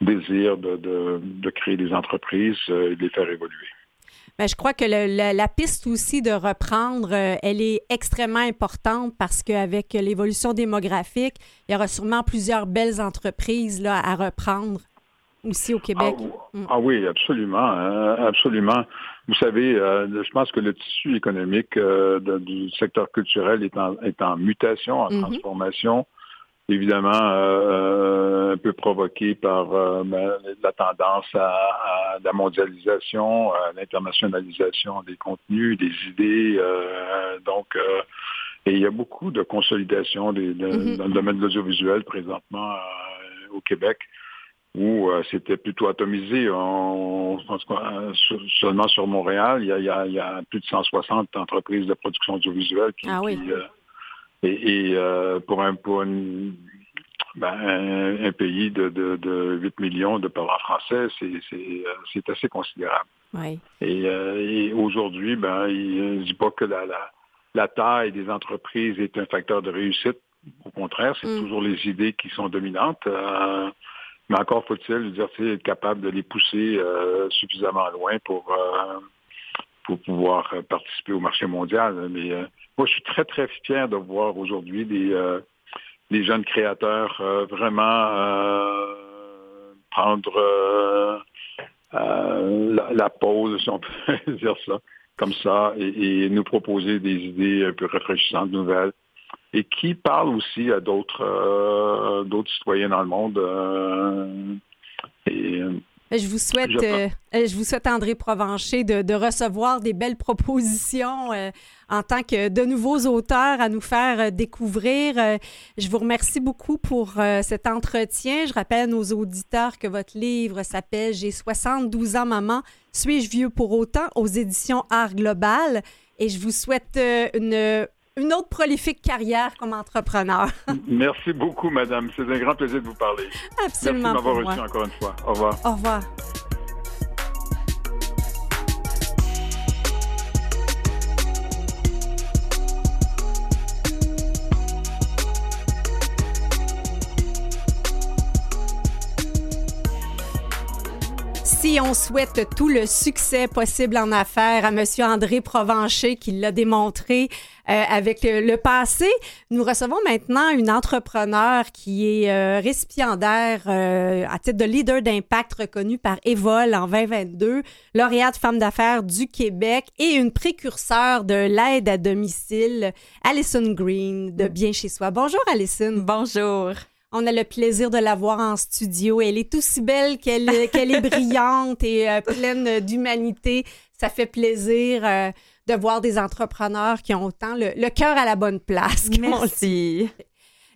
désir de, de, créer des entreprises euh, et de les faire évoluer. Bien, je crois que la piste aussi de reprendre, euh, elle est extrêmement importante parce qu'avec l'évolution démographique, il y aura sûrement plusieurs belles entreprises là, à reprendre aussi au Québec. Ah, mm. ah oui, absolument, hein, absolument. Vous savez, euh, je pense que le tissu économique du secteur culturel est en, est en mutation, en mm-hmm. transformation évidemment euh, un peu provoqué par euh, ben, la tendance à, la mondialisation, à l'internationalisation des contenus, des idées. Euh, donc, et il y a beaucoup de consolidation des, mm-hmm. dans le domaine de l'audiovisuel présentement au Québec où c'était plutôt atomisé. On, pense seulement sur Montréal, il y, a, plus de 160 entreprises de production audiovisuelle qui, ah oui. Et, euh, pour, un, pour ben, un, pays de, de, 8 millions de parents français, c'est euh, assez considérable. Et, euh, aujourd'hui, ben, il ne dit pas que la, la, taille des entreprises est un facteur de réussite. Au contraire, c'est mm. toujours les idées qui sont dominantes. mais encore faut-il dire, être capable de les pousser suffisamment loin pour, pour pouvoir participer au marché mondial. Mais moi, je suis très, très fier de voir aujourd'hui des, euh, jeunes créateurs euh, vraiment euh, prendre la, pause, si on peut dire ça, comme ça, et, nous proposer des idées peu rafraîchissantes, nouvelles, et qui parlent aussi à d'autres d'autres citoyens dans le monde. et je vous souhaite, euh, je vous souhaite André Provencher, de, recevoir des belles propositions euh, en tant que de nouveaux auteurs à nous faire euh, découvrir. je vous remercie beaucoup pour cet entretien. Je rappelle à nos auditeurs que votre livre s'appelle J'ai 72 ans, maman. Suis-je vieux pour autant? aux éditions Art Global? Et je vous souhaite une une autre prolifique carrière comme entrepreneur. Merci beaucoup, madame. C'est un grand plaisir de vous parler. Absolument. Merci de m'avoir reçu encore une fois. Au revoir. Au revoir. Aussi, on souhaite tout le succès possible en affaires à Monsieur André Provencher qui l'a démontré euh, avec le, passé. Nous recevons maintenant une entrepreneur qui est euh, récipiendaire euh, à titre de leader d'impact reconnue par Evol en 2022, lauréate femme d'affaires du Québec et une précurseur de l'aide à domicile, Alison Green de Bien chez soi. Bonjour Alison. Bonjour. On a le plaisir de la voir en studio. Elle est aussi belle qu'elle est brillante et euh, pleine d'humanité. Ça fait plaisir euh, de voir des entrepreneurs qui ont autant le, cœur à la bonne place. Merci.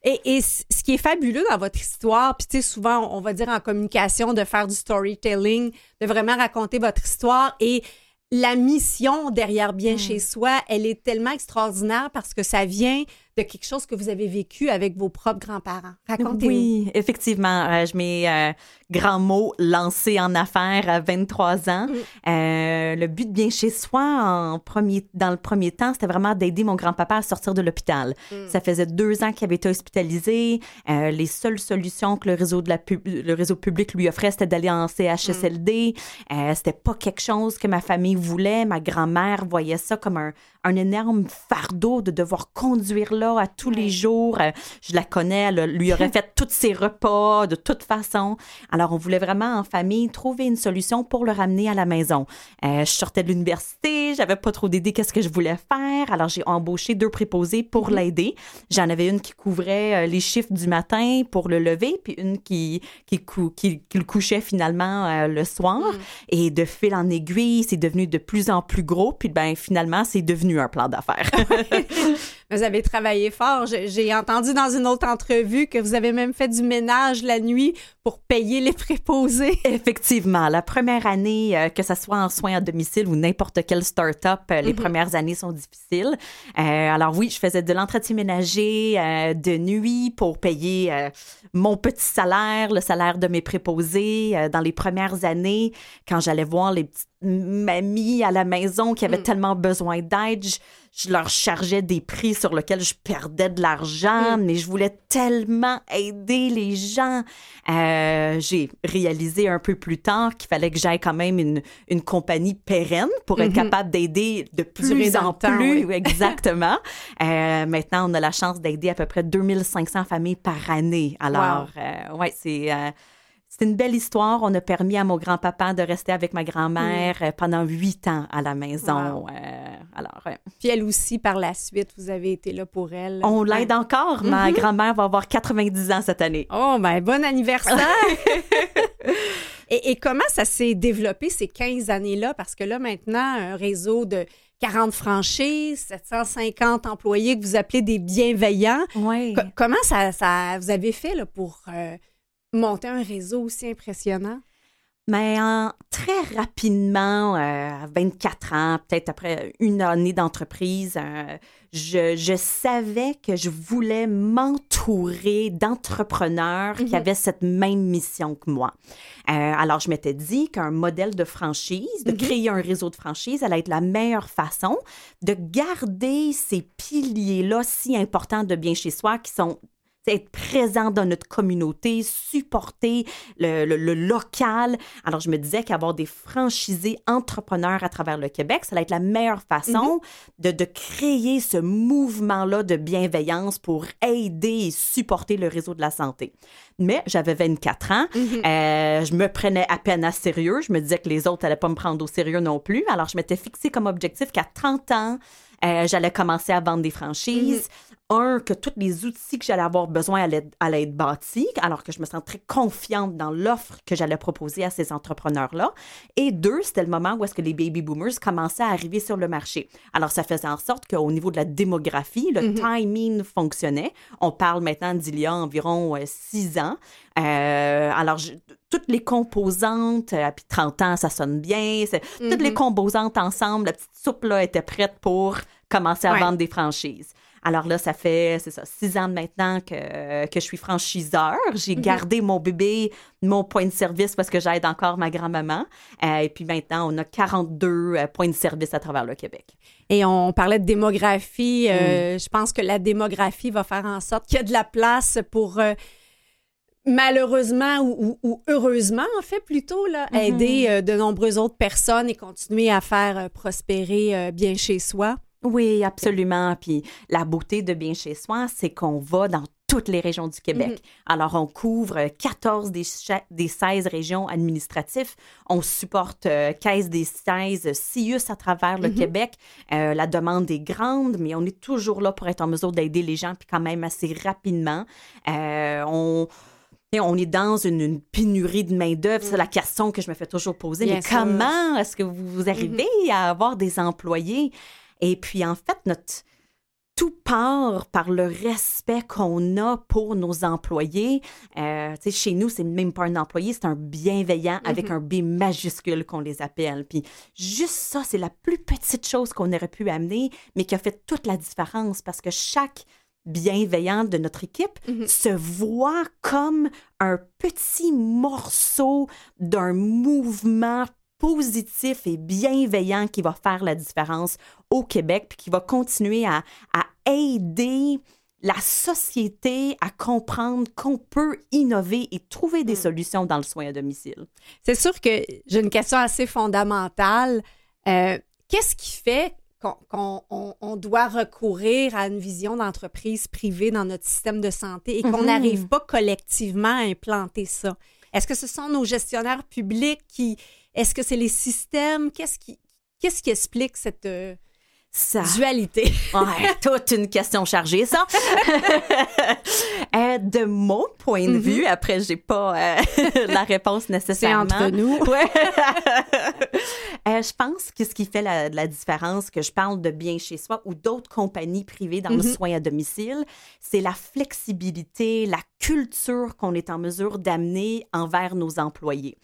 Et, et, ce qui est fabuleux dans votre histoire, puis tu sais, souvent, on va dire en communication, de faire du storytelling, de vraiment raconter votre histoire et la mission derrière Bien mm. chez soi, elle est tellement extraordinaire parce que ça vient de quelque chose que vous avez vécu avec vos propres grands-parents. Racontez-nous. Oui, effectivement. Euh, je mets euh, grand mot lancé en affaires à 23 ans. Mm. Euh, le but de bien chez soi, en premier, dans le premier temps, c'était vraiment d'aider mon grand-papa à sortir de l'hôpital. Mm. Ça faisait deux ans qu'il avait été hospitalisé. les seules solutions que le réseau, de la le réseau public lui offrait, c'était d'aller en CHSLD. Mm. c'était pas quelque chose que ma famille voulait. Ma grand-mère voyait ça comme un, un énorme fardeau de devoir conduire là à tous les jours. Euh, je la connais, elle lui aurait fait tous ses repas de toute façon. Alors, on voulait vraiment en famille trouver une solution pour le ramener à la maison. Euh, je sortais de l'université, j'avais pas trop d'idées qu'est-ce que je voulais faire. Alors, j'ai embauché deux préposés pour mm-hmm. l'aider. J'en avais une qui couvrait euh, les chiffres du matin pour le lever, puis une qui, qui, qui, le couchait finalement le soir. Mm. Et de fil en aiguille, c'est devenu de plus en plus gros. Puis, ben, finalement, c'est devenu un plan d'affaires. vous avez travaillé fort. J'ai entendu dans une autre entrevue que vous avez même fait du ménage la nuit pour payer les préposés. Effectivement. La première année, euh, que ce soit en soins à domicile ou n'importe quelle start-up, euh, les mhm. premières années sont difficiles. Euh, alors oui, je faisais de l'entretien ménager de nuit pour payer mon petit salaire, le salaire de mes préposés. dans les premières années, quand j'allais voir les petites mamies à la maison qui avaient mm. tellement besoin d'aide, je, leur chargeais des prix sur lesquels je perdais de l'argent, mm. mais je voulais tellement aider les gens. Euh, j'ai réalisé un peu plus tard qu'il fallait que j'aille quand même une, une compagnie pérenne pour être mm-hmm. capable d'aider de plus en plus. Exactement. euh, maintenant, on a la chance d'aider à peu près 2500 familles par année. Alors, euh, ouais, c'est... C'est une belle histoire. On a permis à mon grand-papa de rester avec ma grand-mère euh, pendant huit ans à la maison. Euh, alors, Puis elle aussi, par la suite, vous avez été là pour elle. On l'aide encore. Ma mm-hmm. grand-mère va avoir 90 ans cette année. Oh, ben bon anniversaire! et, et, comment ça s'est développé ces 15 années-là? Parce que là, maintenant, un réseau de 40 franchises, 750 employés que vous appelez des bienveillants. Oui. comment ça, ça, vous avez fait là, pour... Euh, monter un réseau aussi impressionnant? Mais en, très rapidement, euh, à 24 ans, peut-être après une année d'entreprise, euh, je, savais que je voulais m'entourer d'entrepreneurs qui mhm. avaient cette même mission que moi. Euh, alors, je m'étais dit qu'un modèle de franchise, de mhm. créer un réseau de franchise, allait être la meilleure façon de garder ces piliers-là si importants de bien chez soi qui sont être présent dans notre communauté, supporter le, local. Alors, je me disais qu'avoir des franchisés entrepreneurs à travers le Québec, ça allait être la meilleure façon mm-hmm. de, créer ce mouvement-là de bienveillance pour aider et supporter le réseau de la santé. Mais j'avais 24 ans. Mm-hmm. Euh, je me prenais à peine à sérieux. Je me disais que les autres n'allaient pas me prendre au sérieux non plus. Alors, je m'étais fixé comme objectif qu'à 30 ans, euh, j'allais commencer à vendre des franchises. Mm-hmm. Un, que tous les outils que j'allais avoir besoin allaient, être bâtis, alors que je me sens très confiante dans l'offre que j'allais proposer à ces entrepreneurs-là. Et deux, c'était le moment où est-ce que les baby boomers commençaient à arriver sur le marché. Alors, ça faisait en sorte qu'au niveau de la démographie, le mm-hmm. timing fonctionnait. On parle maintenant d'il y a environ euh, six ans. Euh, alors, toutes les composantes, euh, puis 30 ans, ça sonne bien. Toutes les mm-hmm. composantes ensemble, la petite soupe là était prête pour commencer à vendre des franchises. Alors là, ça fait, c'est ça, six ans maintenant que, que je suis franchiseur. J'ai mm-hmm. gardé mon bébé, mon point de service parce que j'aide encore ma grand-maman. Euh, et puis maintenant, on a 42 points de service à travers le Québec. Et on parlait de démographie. Mm. Je pense que la démographie va faire en sorte qu'il y a de la place pour malheureusement ou, heureusement, en fait, plutôt, là, mm-hmm. aider euh, de nombreuses autres personnes et continuer à faire euh, prospérer euh, bien chez soi. Oui, absolument. Puis la beauté de bien chez soi, c'est qu'on va dans toutes les régions du Québec. Mm-hmm. Alors, on couvre 14 des, des 16 régions administratives. On supporte 15 des 16 CIUS à travers le mm-hmm. Québec. la demande est grande, mais on est toujours là pour être en mesure d'aider les gens, puis quand même assez rapidement. on on est dans une, pénurie de main-d'œuvre. C'est la mm. question que je me fais toujours poser. mais comment est-ce que vous arrivez mm-hmm. à avoir des employés? Et puis, en fait, notre tout part par le respect qu'on a pour nos employés. Euh, chez nous, c'est même pas un employé, c'est un bienveillant avec mm-hmm. un B majuscule qu'on les appelle. Puis juste ça, c'est la plus petite chose qu'on aurait pu amener, mais qui a fait toute la différence parce que chaque bienveillante de notre équipe mhm. se voit comme un petit morceau d'un mouvement positif et bienveillant qui va faire la différence au Québec, puis qui va continuer à, aider la société à comprendre qu'on peut innover et trouver des mm. solutions dans le soin à domicile. C'est sûr que j'ai une question assez fondamentale. Euh, qu'est-ce qui fait qu'on on, doit recourir à une vision d'entreprise privée dans notre système de santé et qu'on mhm. n'arrive pas collectivement à implanter ça. Est-ce que ce sont nos gestionnaires publics qui... Est-ce que c'est les systèmes? Qu'est-ce qui, qu'est-ce qui explique cette... Euh, Dualité. ouais, toute une question chargée, ça. Euh, de mon point de mm-hmm. vue, après, j'ai pas euh, la réponse nécessairement. C'est entre nous. Ouais. Euh, je pense que ce qui fait la, la, différence, que je parle de bien chez soi ou d'autres compagnies privées dans le mm-hmm. soin à domicile, c'est la flexibilité, la culture qu'on est en mesure d'amener envers nos employés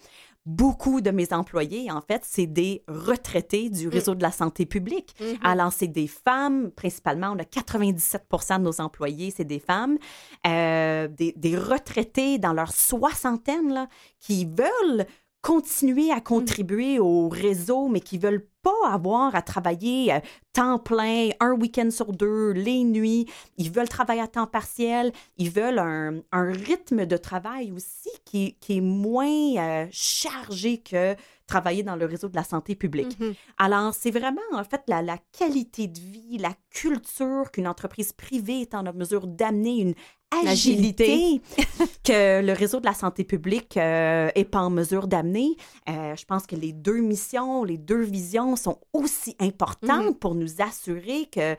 beaucoup de mes employés, en fait, c'est des retraités du mm. réseau de la santé publique. Mm-hmm. Alors, c'est des femmes, principalement, on a 97% de nos employés, c'est des femmes, euh, des, des, retraités dans leur soixantaine, là, qui veulent continuer à mm. contribuer au réseau, mais qui veulent pas avoir à travailler euh, temps plein, un week-end sur deux, les nuits. Ils veulent travailler à temps partiel. Ils veulent un, rythme de travail aussi qui, qui est moins euh, chargé que travailler dans le réseau de la santé publique. Mm-hmm. Alors, c'est vraiment, en fait, la, la, qualité de vie, la culture qu'une entreprise privée est en mesure d'amener, une agilité que le réseau de la santé publique n'est euh, pas en mesure d'amener. Euh, je pense que les deux missions, les deux visions sont aussi importantes mhm. pour nous assurer que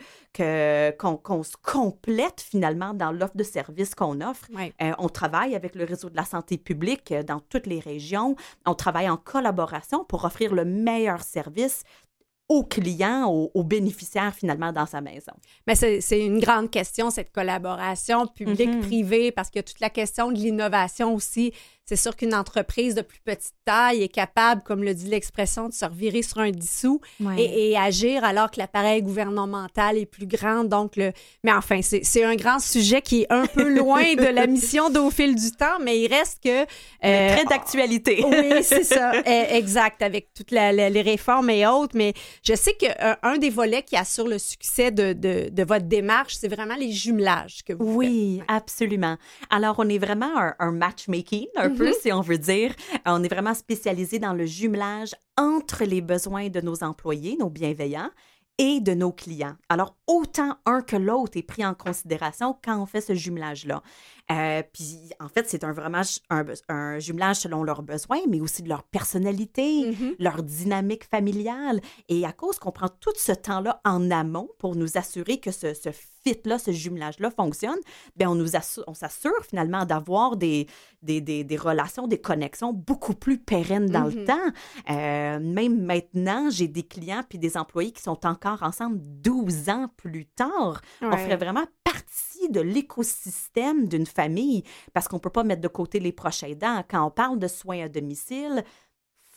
qu'on se complète finalement dans l'offre de services qu'on offre. Euh, on travaille avec le réseau de la santé publique dans toutes les régions. On travaille en collaboration pour offrir le meilleur service aux clients, aux, bénéficiaires finalement dans sa maison? Mais c'est une grande question, cette collaboration publique-privée, mm-hmm. parce que toute la question de l'innovation aussi, c'est sûr qu'une entreprise de plus petite taille est capable, comme le dit l'expression, de se revirer sur un dissous et, agir alors que l'appareil gouvernemental est plus grand. Donc, le... mais enfin, c'est un grand sujet qui est un peu loin de la mission d'au fil du temps, mais il reste que... Euh, très d'actualité. oui, c'est ça, e, exact, avec toutes les réformes et autres. Mais je sais qu'un un des volets qui assure le succès de, de, de votre démarche, c'est vraiment les jumelages que vous oui, faites. Oui, absolument. Alors, on est vraiment un, un matchmaking, un peu, si on veut dire. On est vraiment spécialisé dans le jumelage entre les besoins de nos employés, nos bienveillants, et de nos clients. Alors, autant un que l'autre est pris en considération quand on fait ce jumelage-là. Euh, puis, en fait, c'est un vraiment un, jumelage selon leurs besoins, mais aussi de leur personnalité, mm-hmm. leur dynamique familiale. Et à cause qu'on prend tout ce temps-là en amont pour nous assurer que ce, ce fit-là, ce jumelage-là fonctionne, bien, on nous on s'assure finalement d'avoir des des, des, des, relations, des connexions beaucoup plus pérennes dans le mm-hmm. temps. Euh, même maintenant, j'ai des clients puis des employés qui sont encore ensemble 12 ans plus tard. On ferait vraiment partie de l'écosystème d'une famille parce qu'on ne peut pas mettre de côté les proches aidants. Quand on parle de soins à domicile,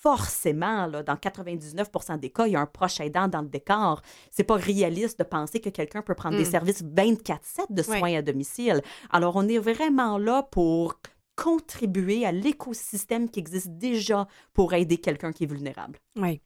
forcément, là, dans 99% des cas, il y a un proche aidant dans le décor. C'est pas réaliste de penser que quelqu'un peut prendre des mm. services 24-7 de soins à domicile. Alors, on est vraiment là pour contribuer à l'écosystème qui existe déjà pour aider quelqu'un qui est vulnérable. Oui.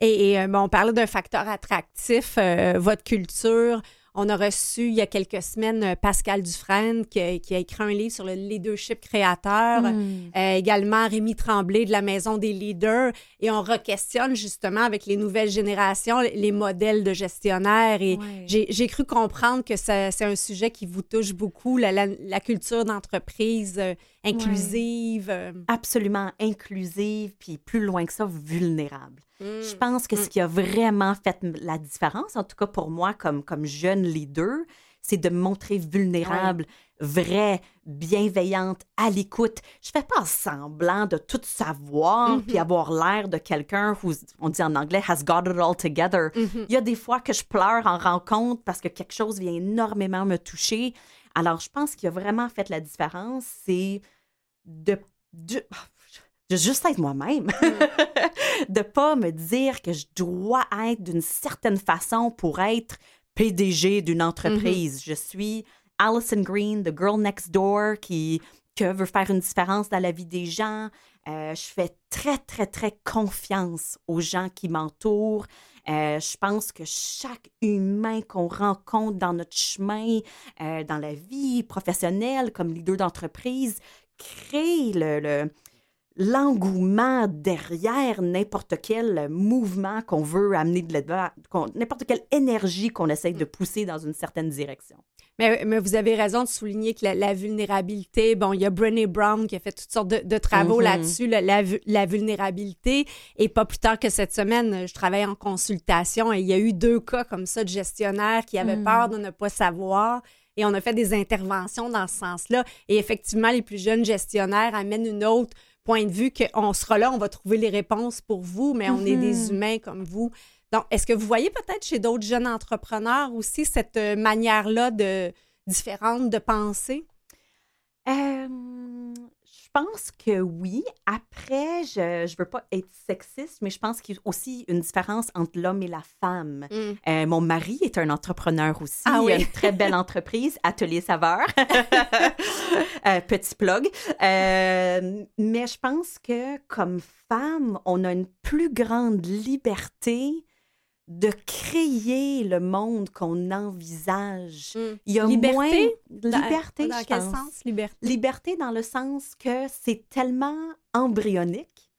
Et, euh, bon, on parlait d'un facteur attractif, euh, votre culture. On a reçu il y a quelques semaines euh, Pascal Dufresne qui a, qui a écrit un livre sur le leadership créateur. Mm. Euh, également Rémi Tremblay de la Maison des leaders. Et on re-questionne justement avec les nouvelles générations les modèles de gestionnaires. Et Ouais. j'ai cru comprendre que c'est un sujet qui vous touche beaucoup, la, la- la culture d'entreprise euh, inclusive. euh. Absolument inclusive, puis plus loin que ça, vulnérable. Mm. Je pense que ce qui a vraiment fait la différence, en tout cas pour moi comme, comme jeune leader, c'est de me montrer vulnérable, vraie, bienveillante, à l'écoute. Je fais pas semblant de tout savoir Mhm. puis avoir l'air de quelqu'un who, on dit en anglais, has got it all together. Mhm. Il y a des fois que je pleure en rencontre parce que quelque chose vient énormément me toucher. Alors, je pense qu'il a vraiment fait la différence, c'est de, de, de juste être moi-même. de pas me dire que je dois être d'une certaine façon pour être PDG d'une entreprise. Je suis Alison Green, the girl next door qui que veut faire une différence dans la vie des gens. Euh, je fais très, très, très confiance aux gens qui m'entourent. Euh, je pense que chaque humain qu'on rencontre dans notre chemin, euh, dans la vie professionnelle, comme leader d'entreprise, crée le, le- l'engouement derrière n'importe quel mouvement qu'on veut amener de l'avant, n'importe quelle énergie qu'on essaye de pousser dans une certaine direction. Mais, mais vous avez raison de souligner que la, la vulnérabilité, bon, il y a Brené Brown qui a fait toutes sortes de, de travaux Mhm. là-dessus, la, la vu- la vulnérabilité. Et pas plus tard que cette semaine, je travaille en consultation et il y a eu deux cas comme ça de gestionnaires qui avaient Mhm. peur de ne pas savoir. Et on a fait des interventions dans ce sens-là. Et effectivement, les plus jeunes gestionnaires amènent une autre point de vue qu'on sera là, on va trouver les réponses pour vous, mais on est des Mhm. humains comme vous. Donc, est-ce que vous voyez peut-être chez d'autres jeunes entrepreneurs aussi cette euh, manière-là de différente de penser? Euh, je pense que oui. Après, je ne veux pas être sexiste, mais je pense qu'il y a aussi une différence entre l'homme et la femme. Euh, mon mari est un entrepreneur aussi. Ah Il oui. a une très belle entreprise, Atelier Saveur. Euh, petit plug. Mais je pense que comme femme, on a une plus grande liberté de créer le monde qu'on envisage. Il y a Liberté? moins liberté, Dans je quel pense. sens, liberté? Liberté dans le sens que c'est tellement embryonique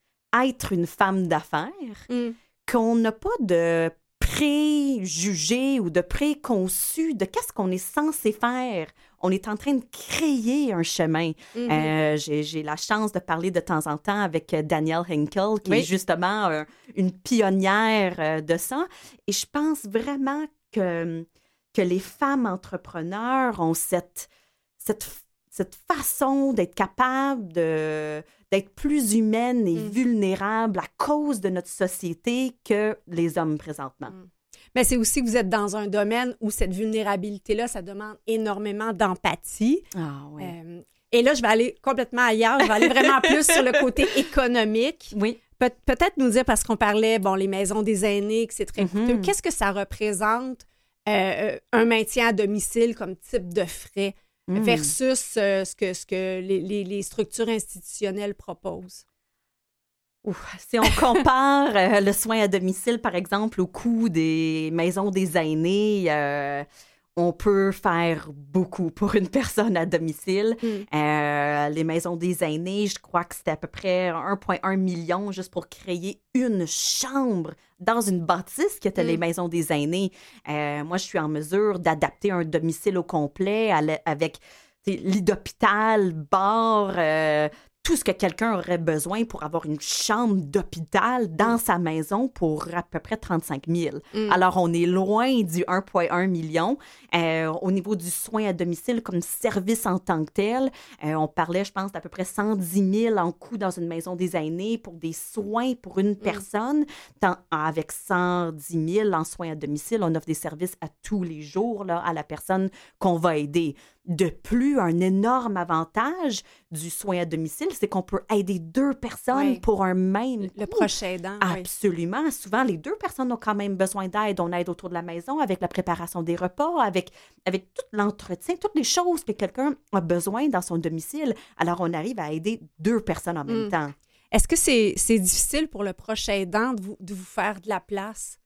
être une femme d'affaires Mm. qu'on n'a pas de préjugés ou de préconçus de qu'est-ce qu'on est censé faire. On est en train de créer un chemin. Mhm. Euh, J'ai la chance de parler de temps en temps avec euh, Danielle Henkel, qui Oui. est justement euh, une pionnière de ça. Et je pense vraiment que, que les femmes entrepreneurs ont cette, cette, cette façon d'être capables de d'être plus humaines et Mm. vulnérables à cause de notre société que les hommes présentement. Mais c'est aussi que vous êtes dans un domaine où cette vulnérabilité-là, ça demande énormément d'empathie. Ah oui. Euh, et là, je vais aller complètement ailleurs. Je vais aller vraiment plus sur le côté économique. oui. Peut- Peut-être nous dire, parce qu'on parlait, bon, les maisons des aînés, que c'est très Mhm. coûteux. Qu'est-ce que ça représente euh, un maintien à domicile comme type de frais Mm. versus euh, ce que, ce que les, les- les structures institutionnelles proposent? Si on compare euh, le soin à domicile, par exemple, au coût des maisons des aînés, euh, on peut faire beaucoup pour une personne à domicile. Mm. Euh, les maisons des aînés, je crois que c'était à peu près 1,1 million juste pour créer une chambre dans une bâtisse qui était Mm. les maisons des aînés. Moi, je suis en mesure d'adapter un domicile au complet avec lit d'hôpital, bar, euh, tout ce que quelqu'un aurait besoin pour avoir une chambre d'hôpital dans sa maison pour à peu près 35 000. Mm. Alors, on est loin du 1,1 million. Euh, au niveau du soin à domicile comme service en tant que tel, euh, on parlait, je pense, d'à peu près 110 000 en coût dans une maison des aînés pour des soins pour une personne. Tant- avec 110 000 en soins à domicile, on offre des services à tous les jours là, à la personne qu'on va aider. De plus, un énorme avantage du soin à domicile, c'est qu'on peut aider deux personnes Oui. pour un même Le prochain aidant. oui. Absolument. Souvent, les deux personnes ont quand même besoin d'aide. On aide autour de la maison avec la préparation des repas, avec, avec tout l'entretien, toutes les choses que quelqu'un a besoin dans son domicile. Alors, on arrive à aider deux personnes en même Mm. temps. Est-ce que c'est c'est difficile pour le prochain aidant de vous, de vous faire de la place?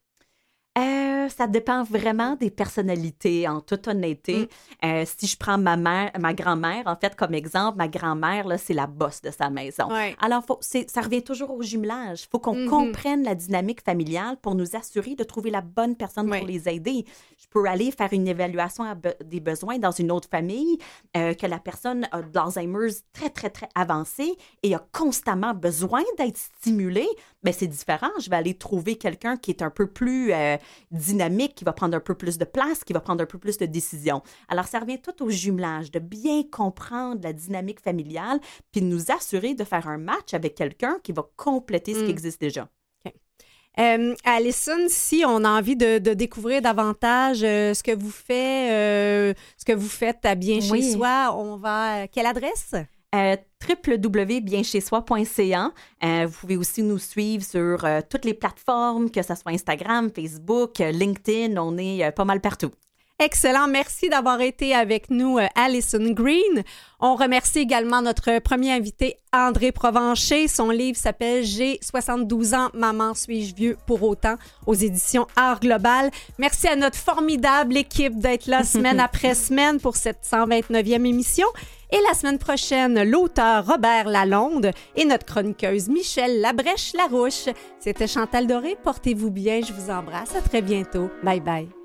Euh, ça dépend vraiment des personnalités, en toute honnêteté. Mm. Euh, si je prends ma mère, ma grand-mère, en fait, comme exemple, ma grand-mère, là, c'est la bosse de sa maison. Alors, faut, ça revient toujours au jumelage. Il faut qu'on mm-hmm. comprenne la dynamique familiale pour nous assurer de trouver la bonne personne pour les aider. Je peux aller faire une évaluation des besoins dans une autre famille, euh, que la personne a de l'Alzheimer's très, très, très avancé et a constamment besoin d'être stimulée. Mais c'est différent. Je vais aller trouver quelqu'un qui est un peu plus dynamique, qui va prendre un peu plus de place, qui va prendre un peu plus de décisions. Alors, ça revient tout au jumelage, de bien comprendre la dynamique familiale, puis de nous assurer de faire un match avec quelqu'un qui va compléter ce qui mm. existe déjà. Euh, Alison, si on a envie de, découvrir davantage euh, ce que vous faites, euh, ce que vous faites à bien chez soi, on va quelle adresse? Euh, www.bienchezsoi.ca. Euh, vous pouvez aussi nous suivre sur euh, toutes les plateformes, que ce soit Instagram, Facebook, LinkedIn, on est pas mal partout. Excellent. Merci d'avoir été avec nous, Alison Green. On remercie également notre premier invité, André Provencher. Son livre s'appelle J'ai 72 ans, Maman suis-je vieux pour autant aux éditions Art Global. Merci à notre formidable équipe d'être là semaine après semaine pour cette 129e émission. Et la semaine prochaine, l'auteur Robert Lalonde et notre chroniqueuse Michelle Labrèche-Larouche. C'était Chantal Doré. Portez-vous bien. Je vous embrasse. À très bientôt. Bye bye.